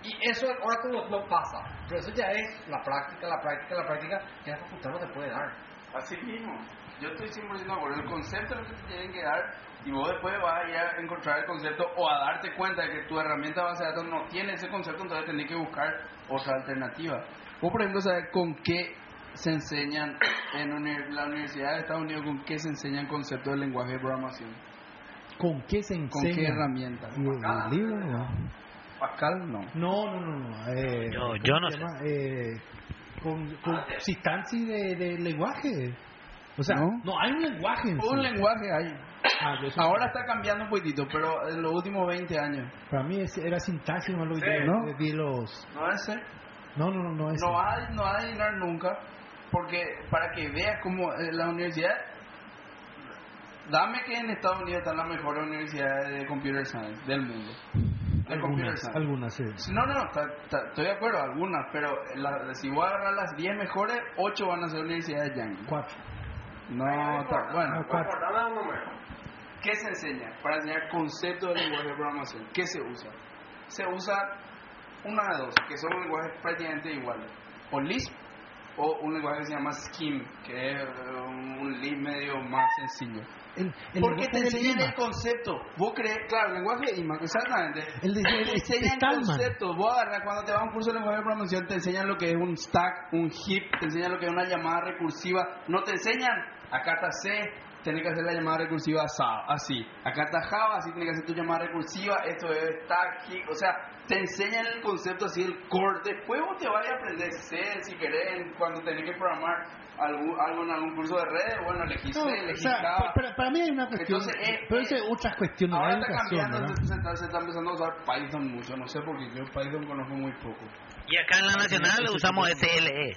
y eso en Oracle no, no pasa pero eso ya es la práctica, la práctica, la práctica que la facultad no te puede dar Así mismo. Yo estoy 100% de acuerdo. El concepto es lo que te tienen que dar y vos después vas a ir a encontrar el concepto o a darte cuenta de que tu herramienta base de datos no tiene ese concepto, entonces tenés que buscar otra alternativa. Vos, por ejemplo, sabes con qué se enseñan en uni- la Universidad de Estados Unidos, con qué se enseñan conceptos de lenguaje de programación. ¿Con qué se ¿Con enseña? qué herramientas? No. Pascal, no. No, no, no. no. Eh, Yo- ¿cómo yo no sé. Eh, con, con sintaxis de, de lenguaje. O sea, ¿No? no, hay un lenguaje en sí. Un lenguaje hay. Ah. Ahora está cambiando un poquitito, pero en los últimos 20 años. Para mí es- era sintaxis, no lo Sí, ¿no? vi los... No es ser. No, no, no, no es... no va, no va a adivinar nunca, porque para que veas cómo eh, la universidad, dame que en Estados Unidos están las mejores universidades de computer science del mundo. De computer algunas, science. algunas, sí. No, no, ta- ta- estoy de acuerdo, algunas, pero la- si voy a agarrar las 10 mejores, 8 van a ser universidades. No, ta- bueno, No, cuatro. ¿qué se enseña? Para enseñar conceptos de lenguaje de programación, ¿qué se usa? Se usa una de dos, que son lenguajes prácticamente iguales. O Lisp o un lenguaje que se llama Scheme, que es un Lisp medio más sencillo. El, el Porque te enseñan el concepto. Vos crees, claro, el lenguaje de IMAX, exactamente. El de- el- te el- enseñan Stallman. conceptos. Vos agarras, cuando te vas a un curso de lenguaje de programación, te enseñan lo que es un stack, un heap, te enseñan lo que es una llamada recursiva. No te enseñan, acá está C, tenés que hacer la llamada recursiva así. Acá está Java, así tienes que hacer tu llamada recursiva. Esto es heap. O sea, te enseñan el concepto así, el core. Después vos te vas a aprender C, si querés, cuando tenés que programar algún, algo en algún curso de redes. Bueno, elegís No, C, o sea, Java. para, para mí hay una cuestión, Entonces, eh, pero eh, es otras cuestiones Ahora está cambiando, ¿verdad? se está, se está empezando a usar Python mucho, no sé por qué, yo Python conozco muy poco. Y acá en la nacional usamos E.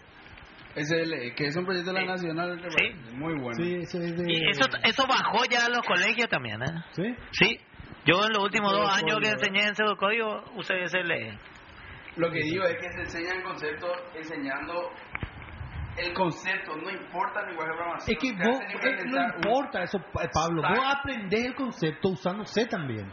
SLE. SLE, que es un proyecto de la. Nacional, de Sí. muy bueno. Sí, eso es de... Y eso, eso bajó ya a los colegios también, ¿eh? ¿Sí? Sí. Yo en los últimos dos años que código, enseñé en pseudocódigo usé E. SLE. Lo que digo es que se enseñan conceptos enseñando el concepto, no importa el lenguaje de programación. Es que vos, eh, no importa eso, Pa- Pablo, stack. vos aprendés el concepto usando C también.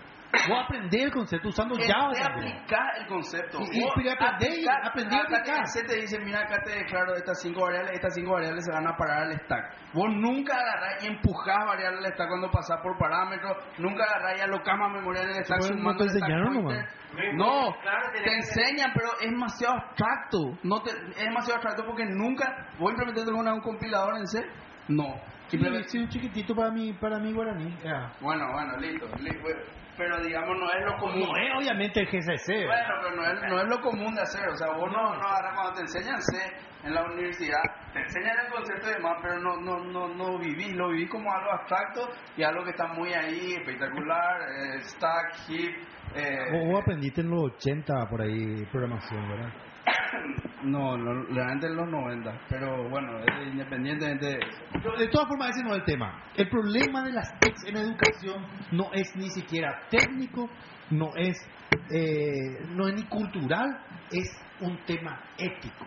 Vos aprendés el concepto usando Java también. aplicar el concepto. Y- y- Vos pero aprendí- aplicar- a aplicar. te- te dice, mira, acá te declaro estas cinco variables, estas cinco variables se van a parar al stack. Vos nunca agarrás y empujás variables al stack cuando pasás por parámetros, nunca agarrás y alocás más memoria en el stack Bueno, no sumando te enseñaron nomás. No, te enseñan, pero es demasiado abstracto. No te, es demasiado abstracto porque nunca... ¿Vos implementaste alguna vez un compilador en C? No. Simplemente- sí, un chiquitito para mi, para mi guaraní. Ya. Bueno, bueno, listo. li- Pero digamos, no es lo común. No es obviamente el GCC. Bueno, pero no es, no es lo común de hacer. O sea, vos no, no agarras cuando te enseñan C en la universidad, te enseñan el concepto de más, pero no, no, no, no vivís. Lo vivís como algo abstracto y algo que está muy ahí, espectacular, eh, stack, heap. eh, vos aprendiste en los 80 por ahí programación, ¿verdad? No, no, realmente en los 90. Pero bueno, independientemente de de todas formas, ese no es el tema. El problema de las TICs en educación no es ni siquiera técnico, no es, eh, no es ni cultural, es un tema ético.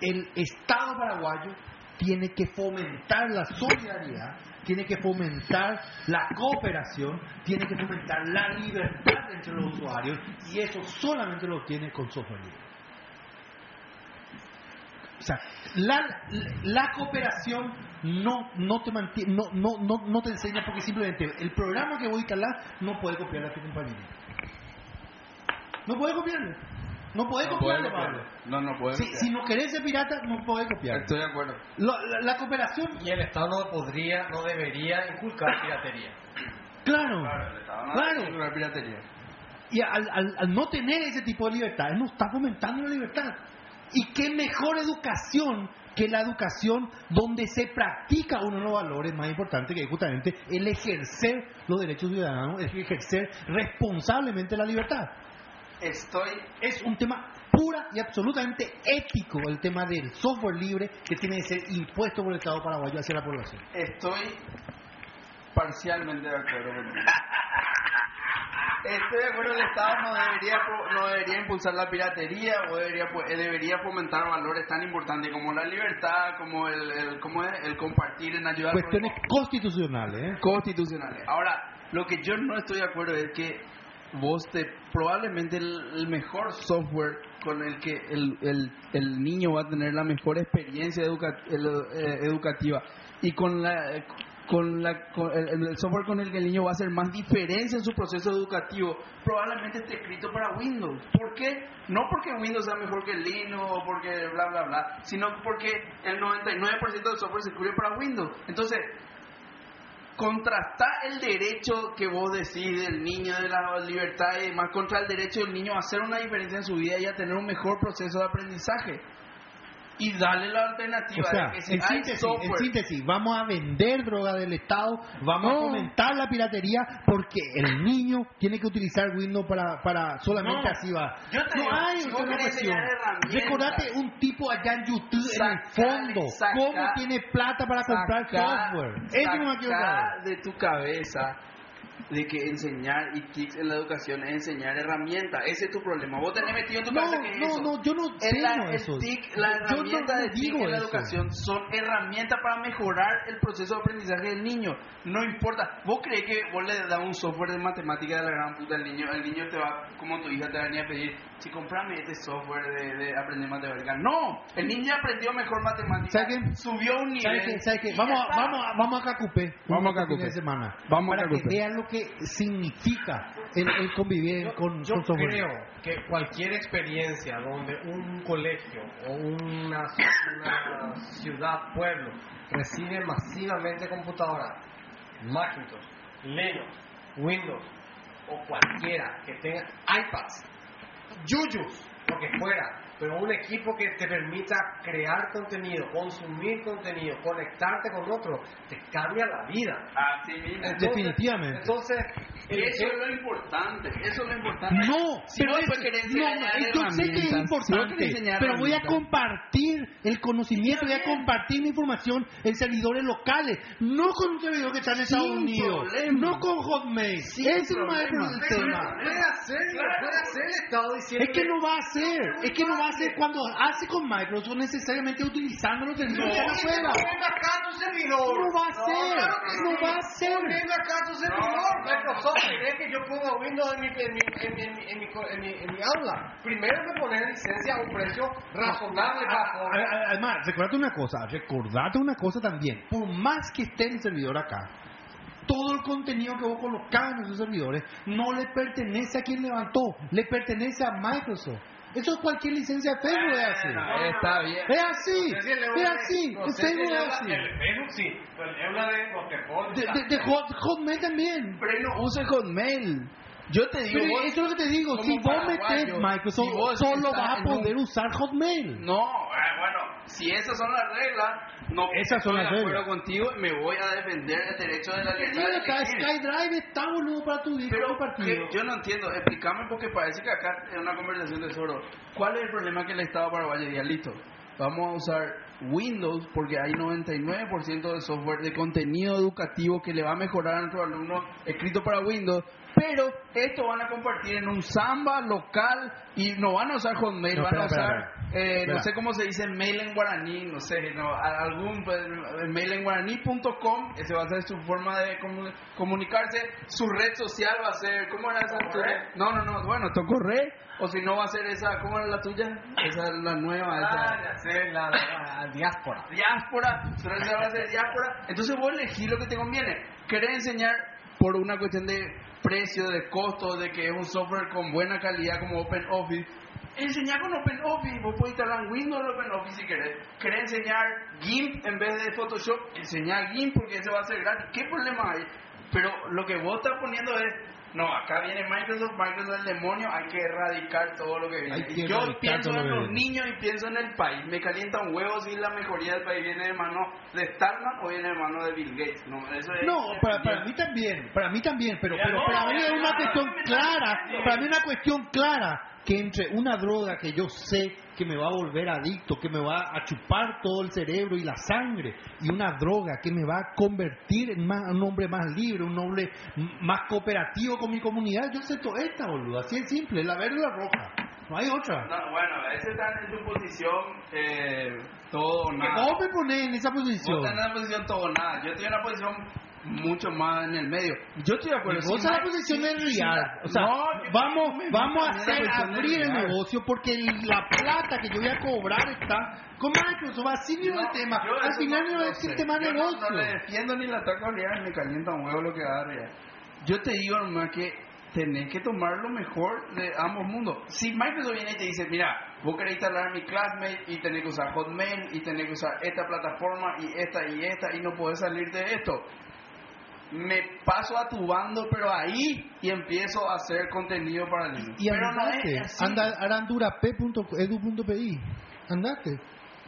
El Estado paraguayo tiene que fomentar la solidaridad, tiene que fomentar la cooperación, tiene que fomentar la libertad entre los usuarios y eso solamente lo tiene con software libre. O sea, la, cooperación no, no, te enseña porque simplemente el programa que voy a instalar no puede copiarle a tu compañero. No puede copiarle. No puede No copiarle. Pablo. No, no puede Si, si no querés ser pirata, no puede copiar. Estoy de acuerdo. La, la- la cooperación, Y el Estado no podría, no debería inculcar piratería. claro, el Estado no claro. piratería. Y al, al- al no tener ese tipo de libertad, él no está fomentando la libertad. Y qué mejor educación que la educación donde se practica uno de los valores más importantes, que es justamente el ejercer los derechos ciudadanos, el ejercer responsablemente la libertad. Estoy Es un tema pura y absolutamente ético el tema del software libre que tiene que ser impuesto por el Estado paraguayo hacia la población. Estoy parcialmente de acuerdo contigo. Estoy de acuerdo, el Estado no debería, no debería impulsar la piratería o debería, pu- eh, debería fomentar valores tan importantes como la libertad, como el, el, como es, el compartir en ayudar Cuestiones constitucionales, ¿eh? constitucionales. Ahora, lo que yo no estoy de acuerdo es que vos te probablemente el, mejor software con el que el, el, niño va a tener la mejor experiencia educa- eh, educativa. Y con la con la con el, el software con el que el niño va a hacer más diferencia en su proceso educativo probablemente esté escrito para Windows. ¿por qué? no porque Windows sea mejor que Linux o porque bla bla bla sino porque el 99% del software se escribe para Windows. Entonces contrastar el derecho que vos decís del niño de la libertad y demás contra el derecho del niño a hacer una diferencia en su vida y a tener un mejor proceso de aprendizaje y darle la alternativa O sea, de que si en hay síntesis, software en síntesis, vamos a vender droga del Estado, vamos a No. fomentar la piratería porque el niño tiene que utilizar Windows para, para solamente No. así va. Yo te no digo, hay si otra herramientas, Recordate un tipo allá en YouTube en el fondo, saca- cómo tiene plata para comprar software. Eso no me saber. de tu cabeza de que enseñar y TICs en la educación es enseñar herramientas. Ese es tu problema. Vos tenés metido en tu No, cabeza que es no, eso. no, yo no En la, el. TIC, la herramienta no de TIC en la eso. educación son herramientas para mejorar el proceso de aprendizaje del niño. No importa. ¿Vos crees que vos le das un software de matemática de la gran puta al niño? El niño te va, como tu hija te va a venir a pedir, si comprame este software de, de aprender matemática. No, el niño aprendió mejor matemática. ¿Sabe qué? Subió un nivel. ¿Sabes qué? ¿Sabes qué? Vamos, a- vamos, a- vamos a Cacupé. Vamos a Cacupé. semana. Vamos a para que Cacupé. vean lo que significa el, el convivir Yo, con, yo con software. creo que cualquier experiencia donde un colegio o una, una ciudad, pueblo, recibe masivamente computadoras, Macintosh, Linux, Windows o cualquiera que tenga iPads, Yuyus, lo que fuera, pero un equipo que te permita crear contenido, consumir contenido, conectarte con otro, te cambia la vida. Así mismo. Entonces- Definitivamente. Entonces, Eso es lo importante. Eso es lo importante. No, Si pero es, no, yo sé que es importante, pero voy a compartir el conocimiento, voy a compartir mi información en servidores locales, no con un servidor que está en Estados Sin Unidos, problema. no con Hotmail. Sin Ese no es problema. el Pero tema. puede hacer, puede hacer el Estado diciendo Es que no va a hacer, es que no va a hacer cuando hace con Microsoft necesariamente utilizando los servicios que están afuera. Ponga acá tu servidor. No va a ser, no va a hacer. Poniendo acá tu servidor. Microsoft cree que yo pongo Windows en mi, en mi, en mi, en mi, en mi, co- en mi, en mi aula. Primero me pones licencia a un precio razonable bajo. A- a- Además, recordate una cosa, recordate una cosa también. Por más que esté el servidor acá, todo el contenido que vos colocás en esos servidores no le pertenece a quien levantó, le pertenece a Microsoft. Eso es cualquier licencia de Facebook es así. Está bien. Es así, es así, Facebook es así. el Facebook sí, pero habla de que De, de, de Hot- Hotmail también. Pero no use Hotmail. Yo te digo, Pero eso es lo que te digo, si vos metes Microsoft, si solo vas a un- poder usar Hotmail. No, ah, bueno, si esas son las reglas, no Esas son las reglas. contigo y me voy a defender el derecho de la libertad. de acá. SkyDrive está boludo para tu disco Pero compartido. que yo no entiendo, explícame porque parece que acá es una conversación de solo. ¿Cuál es el problema que el Estado paraguayo diga, listo, vamos a usar Windows porque hay 99% de software de contenido educativo que le va a mejorar a nuestros alumnos escrito para Windows, pero esto van a compartir en un Samba local y no van a usar Hotmail, No, van a usar, espera, eh, no sé cómo se dice, mail en guaraní, no sé, no, algún pues, mail en guaraní.com, ese va a ser su forma de comu- comunicarse, su red social va a ser, ¿cómo era esa? No, no, no, bueno, tocó red, o si no va a ser esa, ¿cómo era la tuya? Esa es la nueva, esa. Ah, ya sé, la, la diáspora. diáspora, su red social va a ser diáspora, entonces vos elegís lo que te conviene. ¿Querés enseñar por una cuestión de precio, de costo, de que es un software con buena calidad como OpenOffice? Enseñar con OpenOffice, vos podés instalar en Windows o OpenOffice si querés. ¿Querés enseñar GIMP en vez de Photoshop? Enseñar GIMP porque ese va a ser gratis. ¿Qué problema hay? Pero lo que vos estás poniendo es, no, acá viene Microsoft, Microsoft es el demonio, hay que erradicar todo lo que viene. Hay que Y yo pienso en los niños y pienso en el país. Me calienta un huevo si la mejoría del país viene de mano de Stallman o viene de mano de Bill Gates. No, eso es No, para, para mí también, para mí también, pero, pero para mí es una cuestión clara, para mí una cuestión clara que entre una droga que yo sé que me va a volver adicto, que me va a chupar todo el cerebro y la sangre, y una droga que me va a convertir en más- un hombre más libre, un hombre más cooperativo con mi comunidad, yo acepto esta, boludo, así es simple, la verde o la roja, no hay otra. No, bueno, ese está en su posición eh, todo o nada. vos me ponés en esa Vos posición. estás en una posición todo o nada. Yo estoy en una posición mucho más en el medio. Yo estoy de acuerdo. Vos en la posición de O sea, no, vamos, vamos a hacer abrir el negocio porque el- la plata que yo voy a cobrar está con Microsoft. Así mismo el tema. Al final no- no, no sé. más Yo no- negocio. No, le defiendo ni la ataco real, me calienta un huevo lo que da real. Yo te digo nomás que tenés que tomar lo mejor de ambos mundos. Si Microsoft viene y te dice, mira, vos querés instalar mi Classmate y tenés que usar Hotmail y tenés que usar esta plataforma y esta y esta y no podés salir de esto. Me paso a tu bando, pero ahí y empiezo a hacer contenido para Linux. Y pero no andate. es así. Anda arandurap.edu.pi. Andate.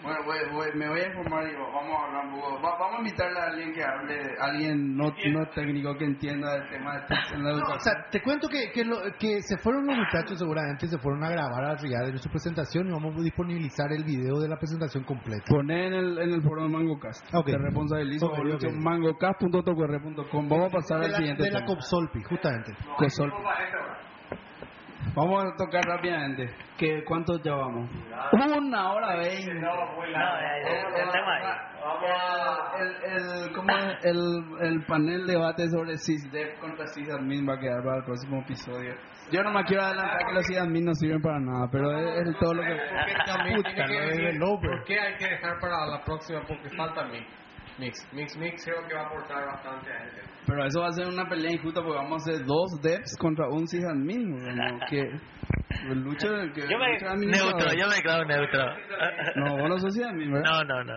Bueno, voy- voy- me voy a informar y vamos a hablar un poco. Va- vamos a invitarle a alguien que hable, alguien no, no técnico que entienda el tema de en la No, o educación. sea, te cuento que, que, lo- que se fueron los muchachos, seguramente se fueron a grabar a Riyadh en su presentación y vamos a disponibilizar el video de la presentación completa. Poné en el, en el foro de MangoCast. Ok. Te responsabilizo. Ok, por ok. mangocast.tocr.com. Vamos a pasar de al la, siguiente de la tema. Copsolpi, justamente. Cosol. Vamos a tocar rápidamente. ¿Qué, ¿Cuánto llevamos? Una hora veinte. No, el, el tema. El, ¿cómo es? el, el panel debate sobre SysDev contra SysAdmin va a quedar para el próximo episodio. Yo no me quiero adelantar que los SysAdmin no sirven para nada, pero es, es todo lo que... Porque también Puta, tiene que decir por qué hay que dejar para la próxima, porque falta Mix. Mix, Mix, Mix creo que va a aportar bastante a este. Pero eso va a ser una pelea injusta porque vamos a hacer dos devs contra un sysadmin. Como que lucha que Yo me. lucha. Neutro, yo me clavo neutro. No, vos no sos sysadmin, ¿verdad? No, no, no.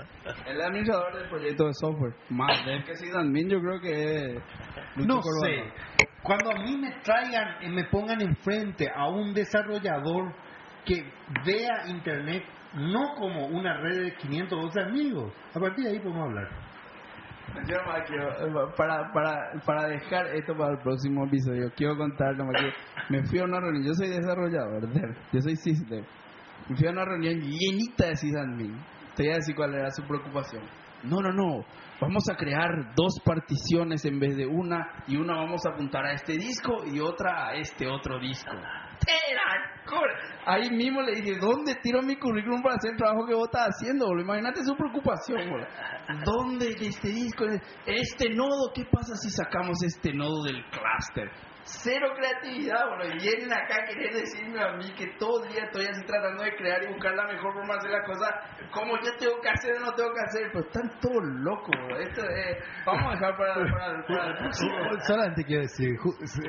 El administrador del proyecto de software. Más dev que sysadmin yo creo que es Lucho No sé. Cuando a mí me traigan y me pongan enfrente a un desarrollador que vea Internet no como una red de 512 amigos, a partir de ahí podemos hablar. Yo nomás quiero, eh, para, para, para dejar esto para el próximo episodio, quiero contar nomás que me fui a una reunión, yo soy desarrollador, yo soy sysdev, me fui a una reunión llenita de sysadmin, te voy a decir cuál era su preocupación. No, no, no, vamos a crear dos particiones en vez de una y una vamos a apuntar a este disco y otra a este otro disco. Ahí mismo le dije, ¿dónde tiro mi currículum para hacer el trabajo que vos estás haciendo? Imagínate su preocupación. ¿Dónde este disco? Este nodo, ¿qué pasa si sacamos este nodo del clúster? Cero creatividad, boludo. Y vienen acá a querer decirme a mí que todo el día estoy así tratando de crear y buscar la mejor forma de hacer las cosas, como yo tengo que hacer o no tengo que hacer. Pero están todos locos. Esto, eh, vamos a dejar para, para, para el próximo. Solamente quiero decir,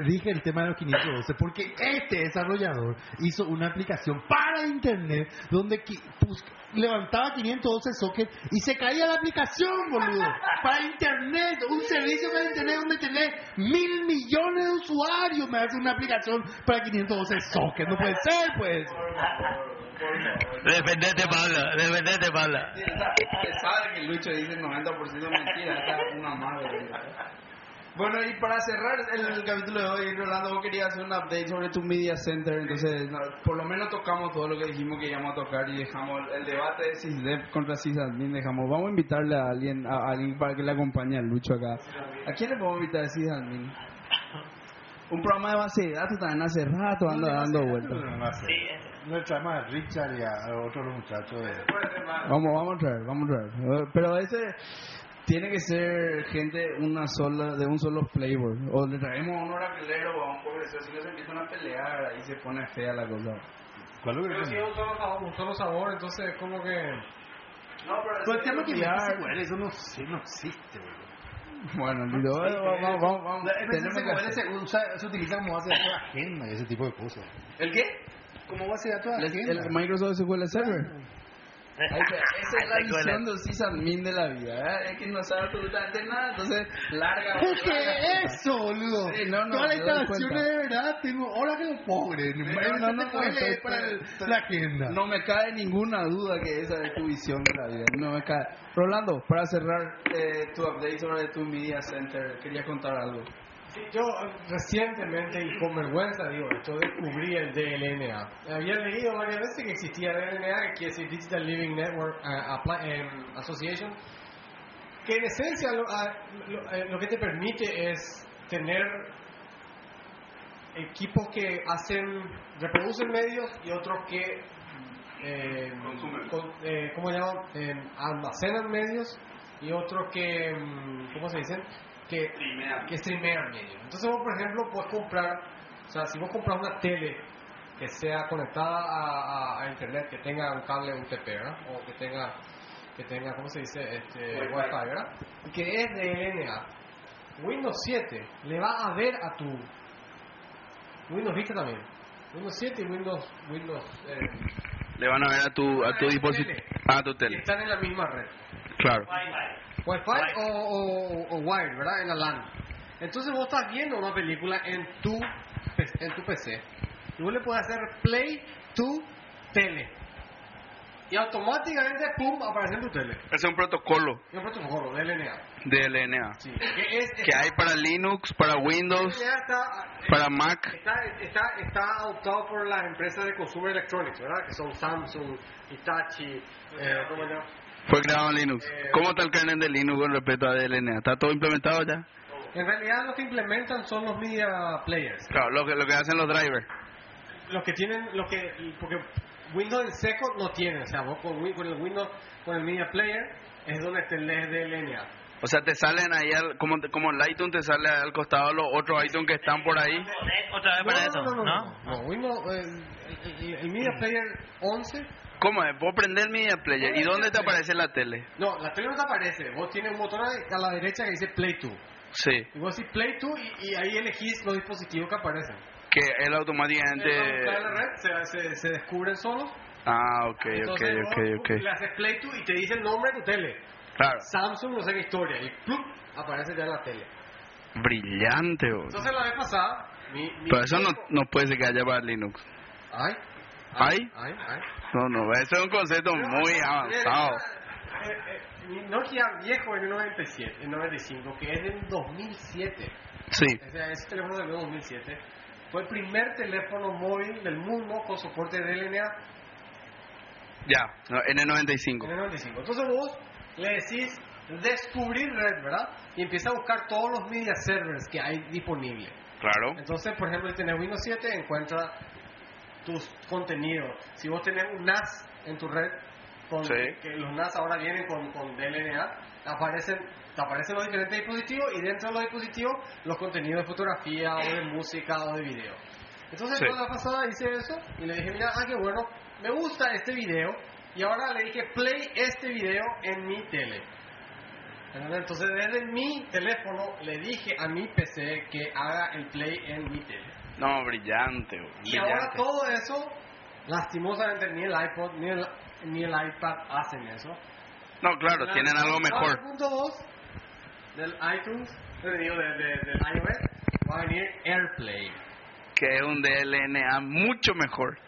dije el tema de los 512 porque este desarrollador hizo una aplicación para internet donde pus- levantaba 512 sockets y se caía la aplicación, boludo. Para internet, un servicio para internet donde tenés mil millones de usuarios. Me hace una aplicación para 512 sockets. No puede ser, pues. Defendete, Pablo, defendete, Pablo. Usted sabe que Lucho dice el 90% mentira, esta es una madre. Bueno, y para cerrar el, capítulo de hoy, Rolando, vos querías hacer un update sobre tu media center, entonces no, por lo menos tocamos todo lo que dijimos que íbamos a tocar y dejamos el debate de SysDev contra sysadmin, dejamos, vamos a invitarle a alguien, a, alguien para que le acompañe a Lucho acá. ¿A quién le podemos invitar de sysadmin? Un programa de base de datos también hace rato anda dando vueltas. Sí, es- No traemos a Richard y a otros muchachos de... Vamos, vamos a traer, vamos a traer. Eh, Pero ese tiene que ser gente una sola, de un solo flavor. O le traemos a un oraculero o a un pobrecito, si no se empiezan a pelear, ahí se pone fea la cosa. ¿Cuál es Pero si es un solo sabor, un solo sabor entonces como que... No, pero Pero el tema que nuclear- me eso no, no existe, boludo. Bueno, Lido, vamos, vamos, vamos, vamos. Tenemos que se, usa- se utiliza como base de datos de agenda y ese tipo de cosas. ¿El qué? Como base de datos de El, agenda. el Microsoft SQL Server. Ahí está, Esa es la visión del sysadmin de la vida, ¿eh? Es que no sabe absolutamente nada, entonces larga. ¿Por qué eso, boludo? Sí, no, no, Todas las instalaciones de verdad tengo. Hola que lo pobre. No, no, no, no, leer para el- la agenda. No me cae ninguna duda que esa es tu visión de la vida. No me cae. Rolando, para cerrar eh, tu update sobre tu media center, quería contar algo. Sí, yo recientemente y con vergüenza digo esto, descubrí el DLNA. Había leído varias veces que existía DLNA, que quiere decir Digital Living Network eh, Association, que en esencia lo, a- lo- eh, lo que te permite es tener equipos que hacen, reproducen medios y otros que eh, Consumen. con- eh, ¿cómo se llama? Eh, almacenan medios y otros que, mm, ¿cómo se dicen? Que Streamean. que streamean medios. Entonces vos, por ejemplo, puedes comprar, o sea, si vos compras una tele que sea conectada a, a- a internet, que tenga un cable UTP, ¿verdad? O que tenga, que tenga, ¿cómo se dice? Este, Wi-Fi. Wi-Fi, ¿verdad? Y que es de LNA. Windows 7 le va a ver a tu Windows Vista también. Windows 7 y Windows Windows eh, Le van a ver a tu, a tu dispositivo, a tu tele. están en la misma red. Claro. Wi-Fi o, o, o wired, ¿verdad? En la LAN. Entonces vos estás viendo una película en tu, en tu PC y vos le puedes hacer play to tele. Y automáticamente, pum, aparece en tu tele. Es un protocolo Y un protocolo de LNA. de LNA Sí. Que, es, que hay para Linux, para Windows, está, para Mac. Está, está, está adoptado por las empresas de consumer electronics, ¿verdad? Que son Samsung, Hitachi, eh, ¿cómo se llama? Fue creado en Linux. ¿Cómo está el kernel de Linux con respecto a DLNA? ¿Está todo implementado ya? En realidad lo que implementan son los media players. Claro, lo que, lo que hacen los drivers. Los que tienen, lo que, porque Windows en seco no tiene, o sea, vos con, con el Windows, con el media player, es donde te lees de LNA. O sea, te salen ahí, al- como, como el iTunes te sale al costado los otros iTunes que están por ahí. Otra vez para eso, no, no, no, ¿no? no, no, Windows, el, el- el media player 11 ¿Cómo es? Vos prender Media Player. ¿Y dónde te aparece la tele? No, la tele no te aparece. Vos tienes un botón a la derecha que dice Play to. Sí, Y vos decís Play to y, y ahí elegís los dispositivos que aparecen. que él automáticamente... buscar en la red, se, se, se descubren solos. Ah, ok, ok, Entonces ok, vos ok. le haces Play to y te dice el nombre de tu tele. Claro, Samsung, no sé qué historia. Y ¡plup! aparece ya en la tele. brillante, bro. Entonces la vez pasada, mi, mi Pero eso no, no puede ser que haya para Linux. Ay. ¿Ay? Ay, ay. No, no, eso es un concepto muy avanzado. Nokia viejo en el 97, en 95, que es del 2007. Sí, O sea, ese teléfono del 2007 fue el primer teléfono móvil del mundo con soporte de LNA ya, no, en el 95. en el 95. Entonces vos le decís descubrir red, ¿verdad? Y empieza a buscar todos los media servers que hay disponibles. Claro. Entonces, por ejemplo, si tenés Windows 7, encuentra tus contenidos. Si vos tenés un NAS en tu red, con, Sí. que los NAS ahora vienen con, con DLNA, aparecen, te aparecen los diferentes dispositivos y dentro de los dispositivos los contenidos de fotografía o de música o de video. Entonces, Sí. la pasada hice eso y le dije, mira, ah, qué bueno, me gusta este video y ahora le dije, play este video en mi tele. Entonces, desde mi teléfono le dije a mi PC que haga el play en mi tele. No, brillante, Y ahora todo eso, lastimosamente, ni el iPod ni el, ni el iPad hacen eso. No, claro, tienen algo mejor. 4.2 del iTunes, eh, digo, de, de- del iOS, va a venir AirPlay. Que es un DLNA mucho mejor.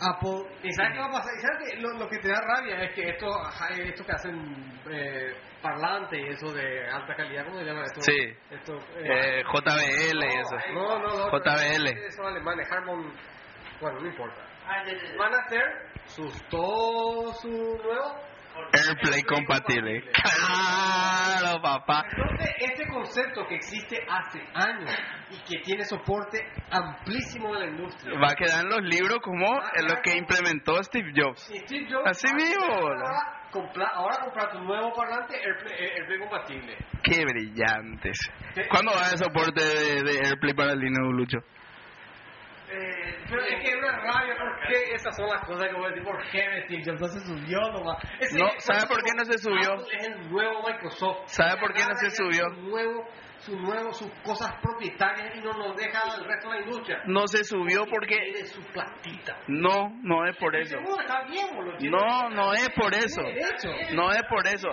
Apple. ¿Y sabes qué va a pasar? ¿Y sabes qué? Lo, lo que te da rabia es que esto, ajá, esto que hacen eh, parlante y eso de alta calidad, ¿cómo se llama esto? Sí. Esto, Eh, JBL y eso. No, no, no. JBL. Eso alemán, Harmon. Bueno, no importa. Ah. Van a hacer sus todo su nuevo. AirPlay compatible. Claro, papá. Entonces, este concepto que existe hace años y que tiene soporte amplísimo de la industria. Va a quedar en los libros como en lo que implementó Steve Jobs. Y Steve Jobs Así mismo. Ahora compra, ahora comprar tu nuevo parlante AirPlay, eh, AirPlay compatible. Qué brillantes. ¿Cuándo va haber soporte de, de AirPlay para Linux, Lucho? Eh, pero es que es una rabia porque esas son las cosas que voy a decir. ¿Por qué Steve Jobs no se subió nomás? Ese- No, ¿sabe por qué no se subió? Apple Es el nuevo Microsoft. ¿Sabe por qué no se subió? Su nuevo, su nuevo, sus cosas propietarias y no nos deja al resto de la industria. No se subió porque... Quiere su platita. No, no es por eso. Seguro, está bien, boludo. Tiene- No, no es por eso. No es por eso.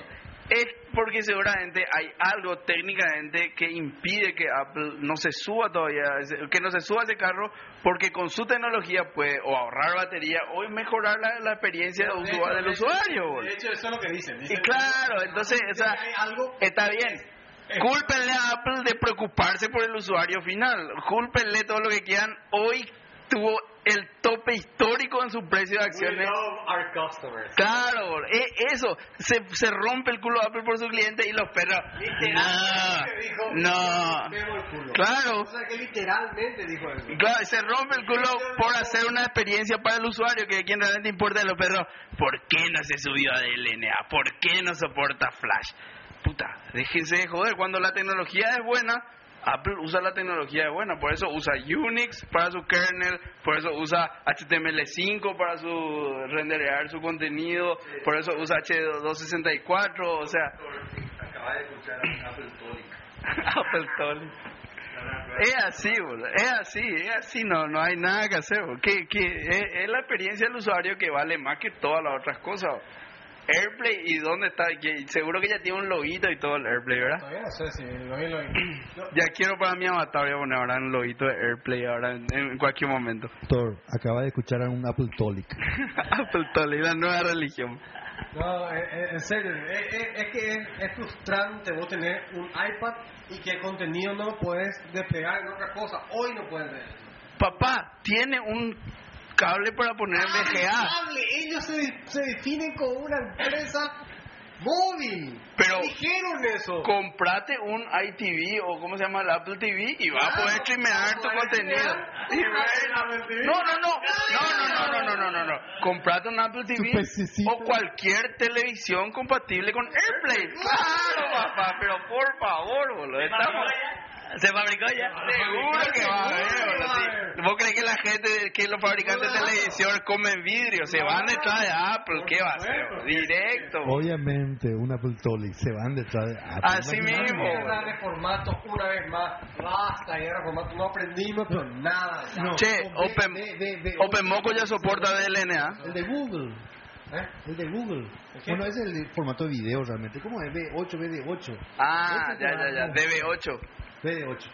Es porque seguramente hay algo técnicamente que impide que Apple no se suba todavía, que no se suba ese carro, porque con su tecnología puede o ahorrar batería o mejorar la, la experiencia De usual hecho, del de hecho, usuario. De hecho, eso es lo que dicen. Y claro, entonces, o sea, algo está bien. Cúlpenle a Apple de preocuparse por el usuario final. Cúlpenle todo lo que quieran. Hoy tuvo el tope histórico en su precio de We acciones. love our customers. Claro, e- eso, se, se rompe el culo Apple por su cliente y los perros. Literalmente dijo, No, el culo. Claro. O sea, que literalmente dijo eso. Claro, se rompe el culo por hacer una experiencia para el usuario, que a quien realmente importa de los perros. ¿Por qué no se subió a DLNA? ¿Por qué no soporta Flash? Puta, déjense de joder. Cuando la tecnología es buena, Apple usa la tecnología de buena. Por eso usa Unix para su kernel, por eso usa HTML5 para su renderear su contenido, por eso usa H264, o sea... Acaba de escuchar a Apple Tonic. Apple Tonic. Es así, boludo. Es así, es así, no, no hay nada que hacer. Que, que es, es la experiencia del usuario que vale más que todas las otras cosas. Airplay, ¿y dónde está? Que seguro que ya tiene un loguito y todo el Airplay, ¿verdad? Todavía no sé si lo vi, lo vi. Ya quiero para mi avatar, voy a poner ahora un loguito de Airplay ahora en, en cualquier momento. Doctor, acaba de escuchar a un Apple Tonic. Apple Tonic, la nueva religión. No, eh, eh, en serio, eh, es que es, es frustrante vos tener un iPad y que el contenido no lo puedes despegar en otra cosa. Hoy no puedes ver. Papá, tiene un cable para poner VGA. Hable, ellos se, se definen como una empresa móvil. Pero- dijeron eso. comprate un iTV o cómo se llama el Apple TV y vas a poder streamear tu contenido. No, no, no, no, no, no, no, no, no, no, no. Comprate un Apple TV o cualquier televisión compatible con AirPlay. Claro, papá, pero por favor, boludo. Estamos... ¿Se fabricó ya? Ah, seguro que va a haber. ¿Vos crees que la gente, que los fabricantes de televisión comen vidrio? Se van detrás de Apple, ¿qué va a hacer? Directo. Obviamente, un Apple se van detrás de Apple. Así mismo. de formato una vez más. Basta, guerra formato. No aprendimos con nada. Che, OpenMoco ya soporta DLNA. El de Google. ¿Eh? El de Google. Bueno, es el formato de video realmente. ¿Cómo es? B8, BD8. Ah, ya, ya, ya. DB8. Fede 8.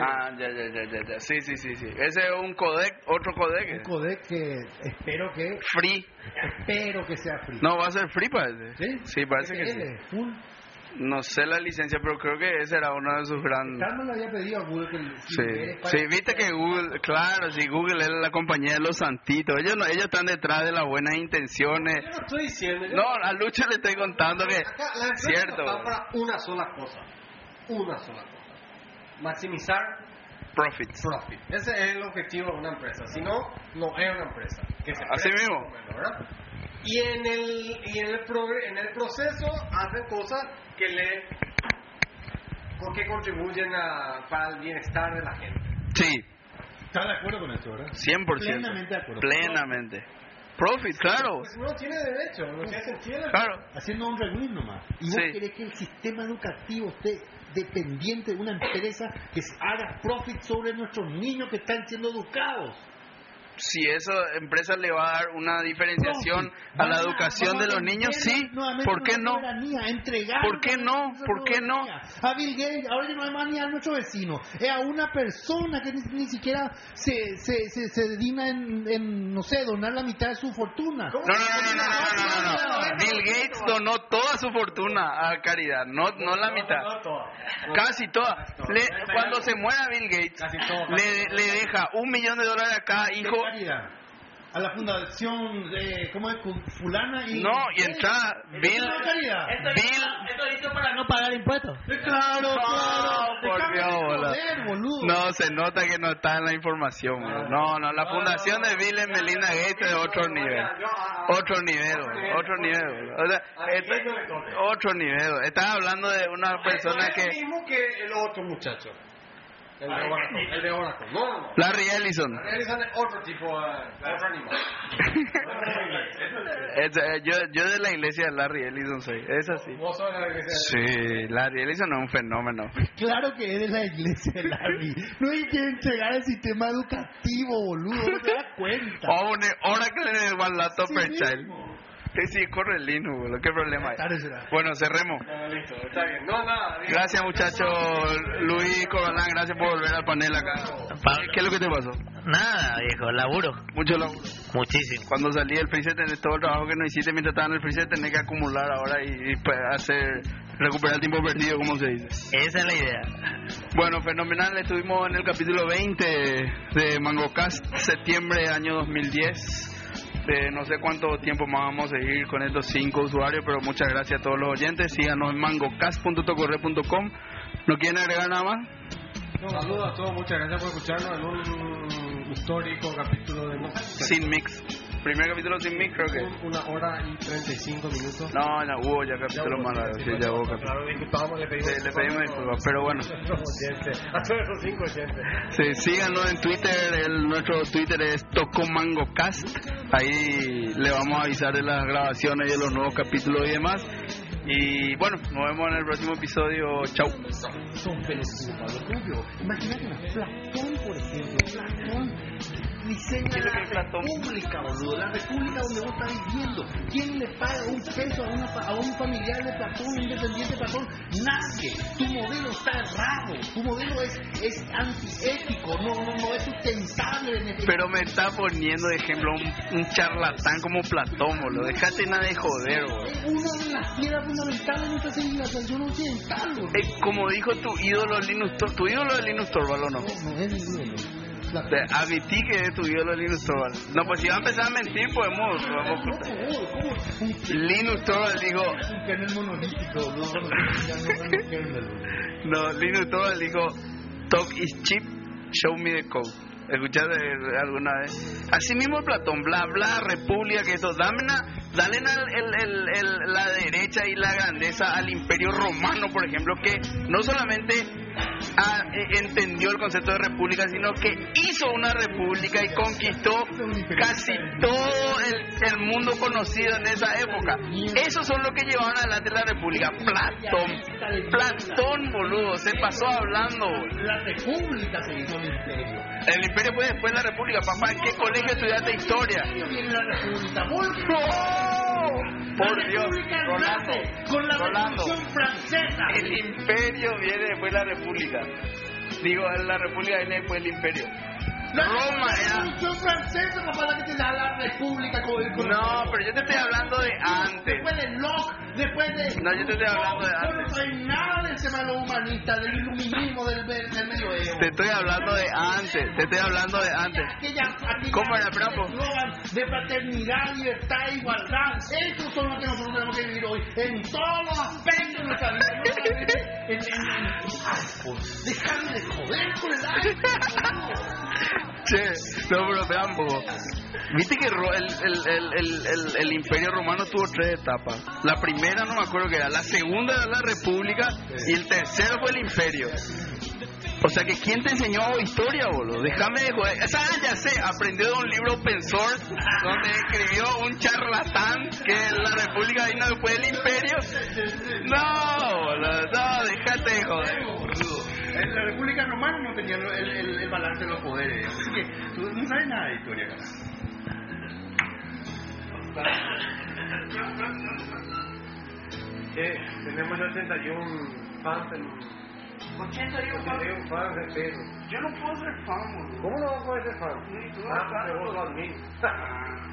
Ah, ya, ya, ya, ya, ya. Sí, sí, sí, sí. Ese es un codec, otro codec. Un codec que espero que... Free. Espero que sea free. No, va a ser free parece. ¿Sí? Sí, parece que sí. Full. No sé la licencia, pero creo que ese era uno de sus grandes. Carlos le había pedido a Google que si sí. sí, viste que Google, claro, si Google es la compañía de los santitos, ellos no, ellos están detrás de las buenas intenciones. No, yo no estoy diciendo. No, a Lucha le estoy contando no, que. Acá, cierto. Para una sola cosa. Una sola cosa. Maximizar Profits. Profit. Ese es el objetivo de una empresa. Si no, no es una empresa. Que se Así mismo. ¿verdad? Y en el, y en el, progre- en el proceso hacen cosas que le porque contribuyen a, para el bienestar de la gente. Sí, ¿Estás de acuerdo con eso, verdad? 100%. Plenamente de acuerdo. Plenamente. Profit, claro. Pues no tiene derecho, no tiene sentido. Claro. Haciendo un rewind nomás. Y vos Sí. querés que el sistema educativo esté dependiente de una empresa que haga profit sobre nuestros niños que están siendo educados si esa empresa le va a dar una diferenciación a la educación de los niños, sí, ¿por qué no? ¿Por qué no? ¿Por qué no? A Bill Gates, ahora ya no hay más ni a nuestro vecino, es a una persona que ni, ni siquiera se, se, se, se digna en, en, no sé, donar la mitad de su fortuna. No, no, no, no, no, no, no, Bill Gates donó toda su fortuna a caridad, no, no la mitad, casi toda. Le, cuando se muera Bill Gates, le, le deja un millón de dólares a cada hijo ¿Qué caridad? A la fundación, de ¿cómo es? Fulana y... No, y entra Bill. Bill. Para no pagar impuestos. Claro, claro. por Déjame Dios. No, se nota que no está en la información. boludo. No, no, la fundación de Bill y Melinda Gates es de otro nivel. Otro nivel, boludo, otro nivel. O sea, otro nivel. Estás hablando de una persona Es que... mismo que el otro muchacho. El de Oracle. El de Oracle. No, no, no. Larry Ellison. Realizan otro tipo, eh, otro animal. Es- eh, yo, yo de la iglesia de Larry Ellison soy. Es así. Vos sos de la iglesia. Sí, Larry Ellison es un fenómeno. Claro que es de la iglesia de Larry. No hay que entregar el sistema educativo, boludo. No te das cuenta. O un Oracle en el One Laptop Sí per mismo. Child. Sí, sí, corre el Linux, boludo. ¿Qué problema hay? Bueno, cerremos. Listo, está bien. No, nada. bien. Gracias, muchachos. Luis Corbalán, gracias por volver al panel acá. ¿Qué es lo que te pasó? Nada, viejo, laburo. Mucho laburo. Muchísimo. Cuando salí del freezer tenés todo el trabajo que no hiciste mientras estabas en el freezer tenés que acumular ahora y, y, pues, hacer recuperar el tiempo perdido, como se dice. Esa es la idea. Bueno, fenomenal. Estuvimos en el capítulo 20 de MangoCast, septiembre año 2010. Eh, no sé cuánto tiempo más vamos a seguir con estos cinco usuarios, pero muchas gracias a todos los oyentes. Síganos en mangocast.tocorre.com. ¿No quieren agregar nada más? No, saludos a todos, muchas gracias por escucharnos en un histórico capítulo de Sin mix. Primer capítulo sin mix, creo que. un- una hora y 35 minutos. No, no, hubo ya capítulo más largo. Sí, ya hubo capítulo. Claro, disculpamos, le pedimos, Sí, le pedimos disculpas, pero bueno. Sí, síganos en Twitter, el, nuestro Twitter es TocoMangoCast. Ahí le vamos a avisar de las grabaciones y de los nuevos capítulos y demás. Y bueno, nos vemos en el próximo episodio. Chau. Son pelotudos. Imagínate una Platón, por ejemplo. Platón diseña ¿Qué es lo que la república, boludo. La república donde vos estás viviendo. ¿Quién le paga un peso a, una, a un familiar de Platón, un descendiente de Platón? Nadie. Tu modelo está errado. Tu modelo es, es antiético. No, no, no es sustentable en Pero me está poniendo de ejemplo un, un charlatán como Platón, boludo. Dejate nada de joder, boludo. Es una de las piedras fundamentales de nuestra civilización occidental, boludo. Eh, como dijo tu ídolo Linus Tor- tu ídolo es Linus Torvald, ¿o no? No, no es mi ídolo. Platón. Te admití que es tu ídolo Linus Torvald. No, pues si va a empezar a mentir, podemos... podemos Linus Torvald dijo... no Linus Torvald dijo, talk is cheap, show me the code. ¿Escuchaste alguna vez? Así mismo Platón, bla, bla, república, que esto, dame una, dale el- el- el- la derecha y la grandeza al imperio romano, por ejemplo, que no solamente ah, eh, entendió el concepto de república, sino que hizo una república y conquistó casi todo el, el mundo conocido en esa época. Esos son los que llevaron adelante la república. Platón, Platón, boludo, se pasó hablando. La república se hizo el imperio. El imperio fue después de la república. Papá, ¿en qué colegio estudiaste historia? ¿Qué viene la república? ¡Vol- ¡No! Por la Dios, república Rolando, con la Rolando. revolución francesa. El imperio viene después de la república. Digo, la república viene después del imperio. La Roma revolución francesa, la que te da la república con el No, pero yo te estoy hablando de antes. Después de Locke, después de... No, yo te estoy hablando de Yo no antes. soy nada del tema de los humanistas, del iluminismo, del, del, medioevo. Te estoy hablando de antes. Te estoy hablando de antes. Aquella, aquella ¿Cómo era, Prapo? de fraternidad, libertad, igualdad. Esos son los que nosotros tenemos que vivir hoy, en todos los aspectos de nuestra vida. No en, en, en, de joder. joder con el aire. Che, no, pero vean. Viste que el, el, el, el Imperio Romano tuvo tres etapas. La primera no me acuerdo qué era, la segunda era la República y el tercero fue el Imperio. O sea que ¿quién te enseñó historia, boludo? Déjame de joder. Esa ya sé, aprendió de un libro open source donde escribió un charlatán que la República vino después del Imperio. No, boludo, no, déjate de joder, boludo. En la República Romana no tenía el, el, el balance de los poderes. Así que tú no sabes nada de historia, cara. Che, tenemos ya 81 fans en... 81 fans de Facebook. Yo no puedo ser fan, boludo. ¿Cómo no vas a poder ser fan? Sí, tú Ah, vas a- admin. Ah.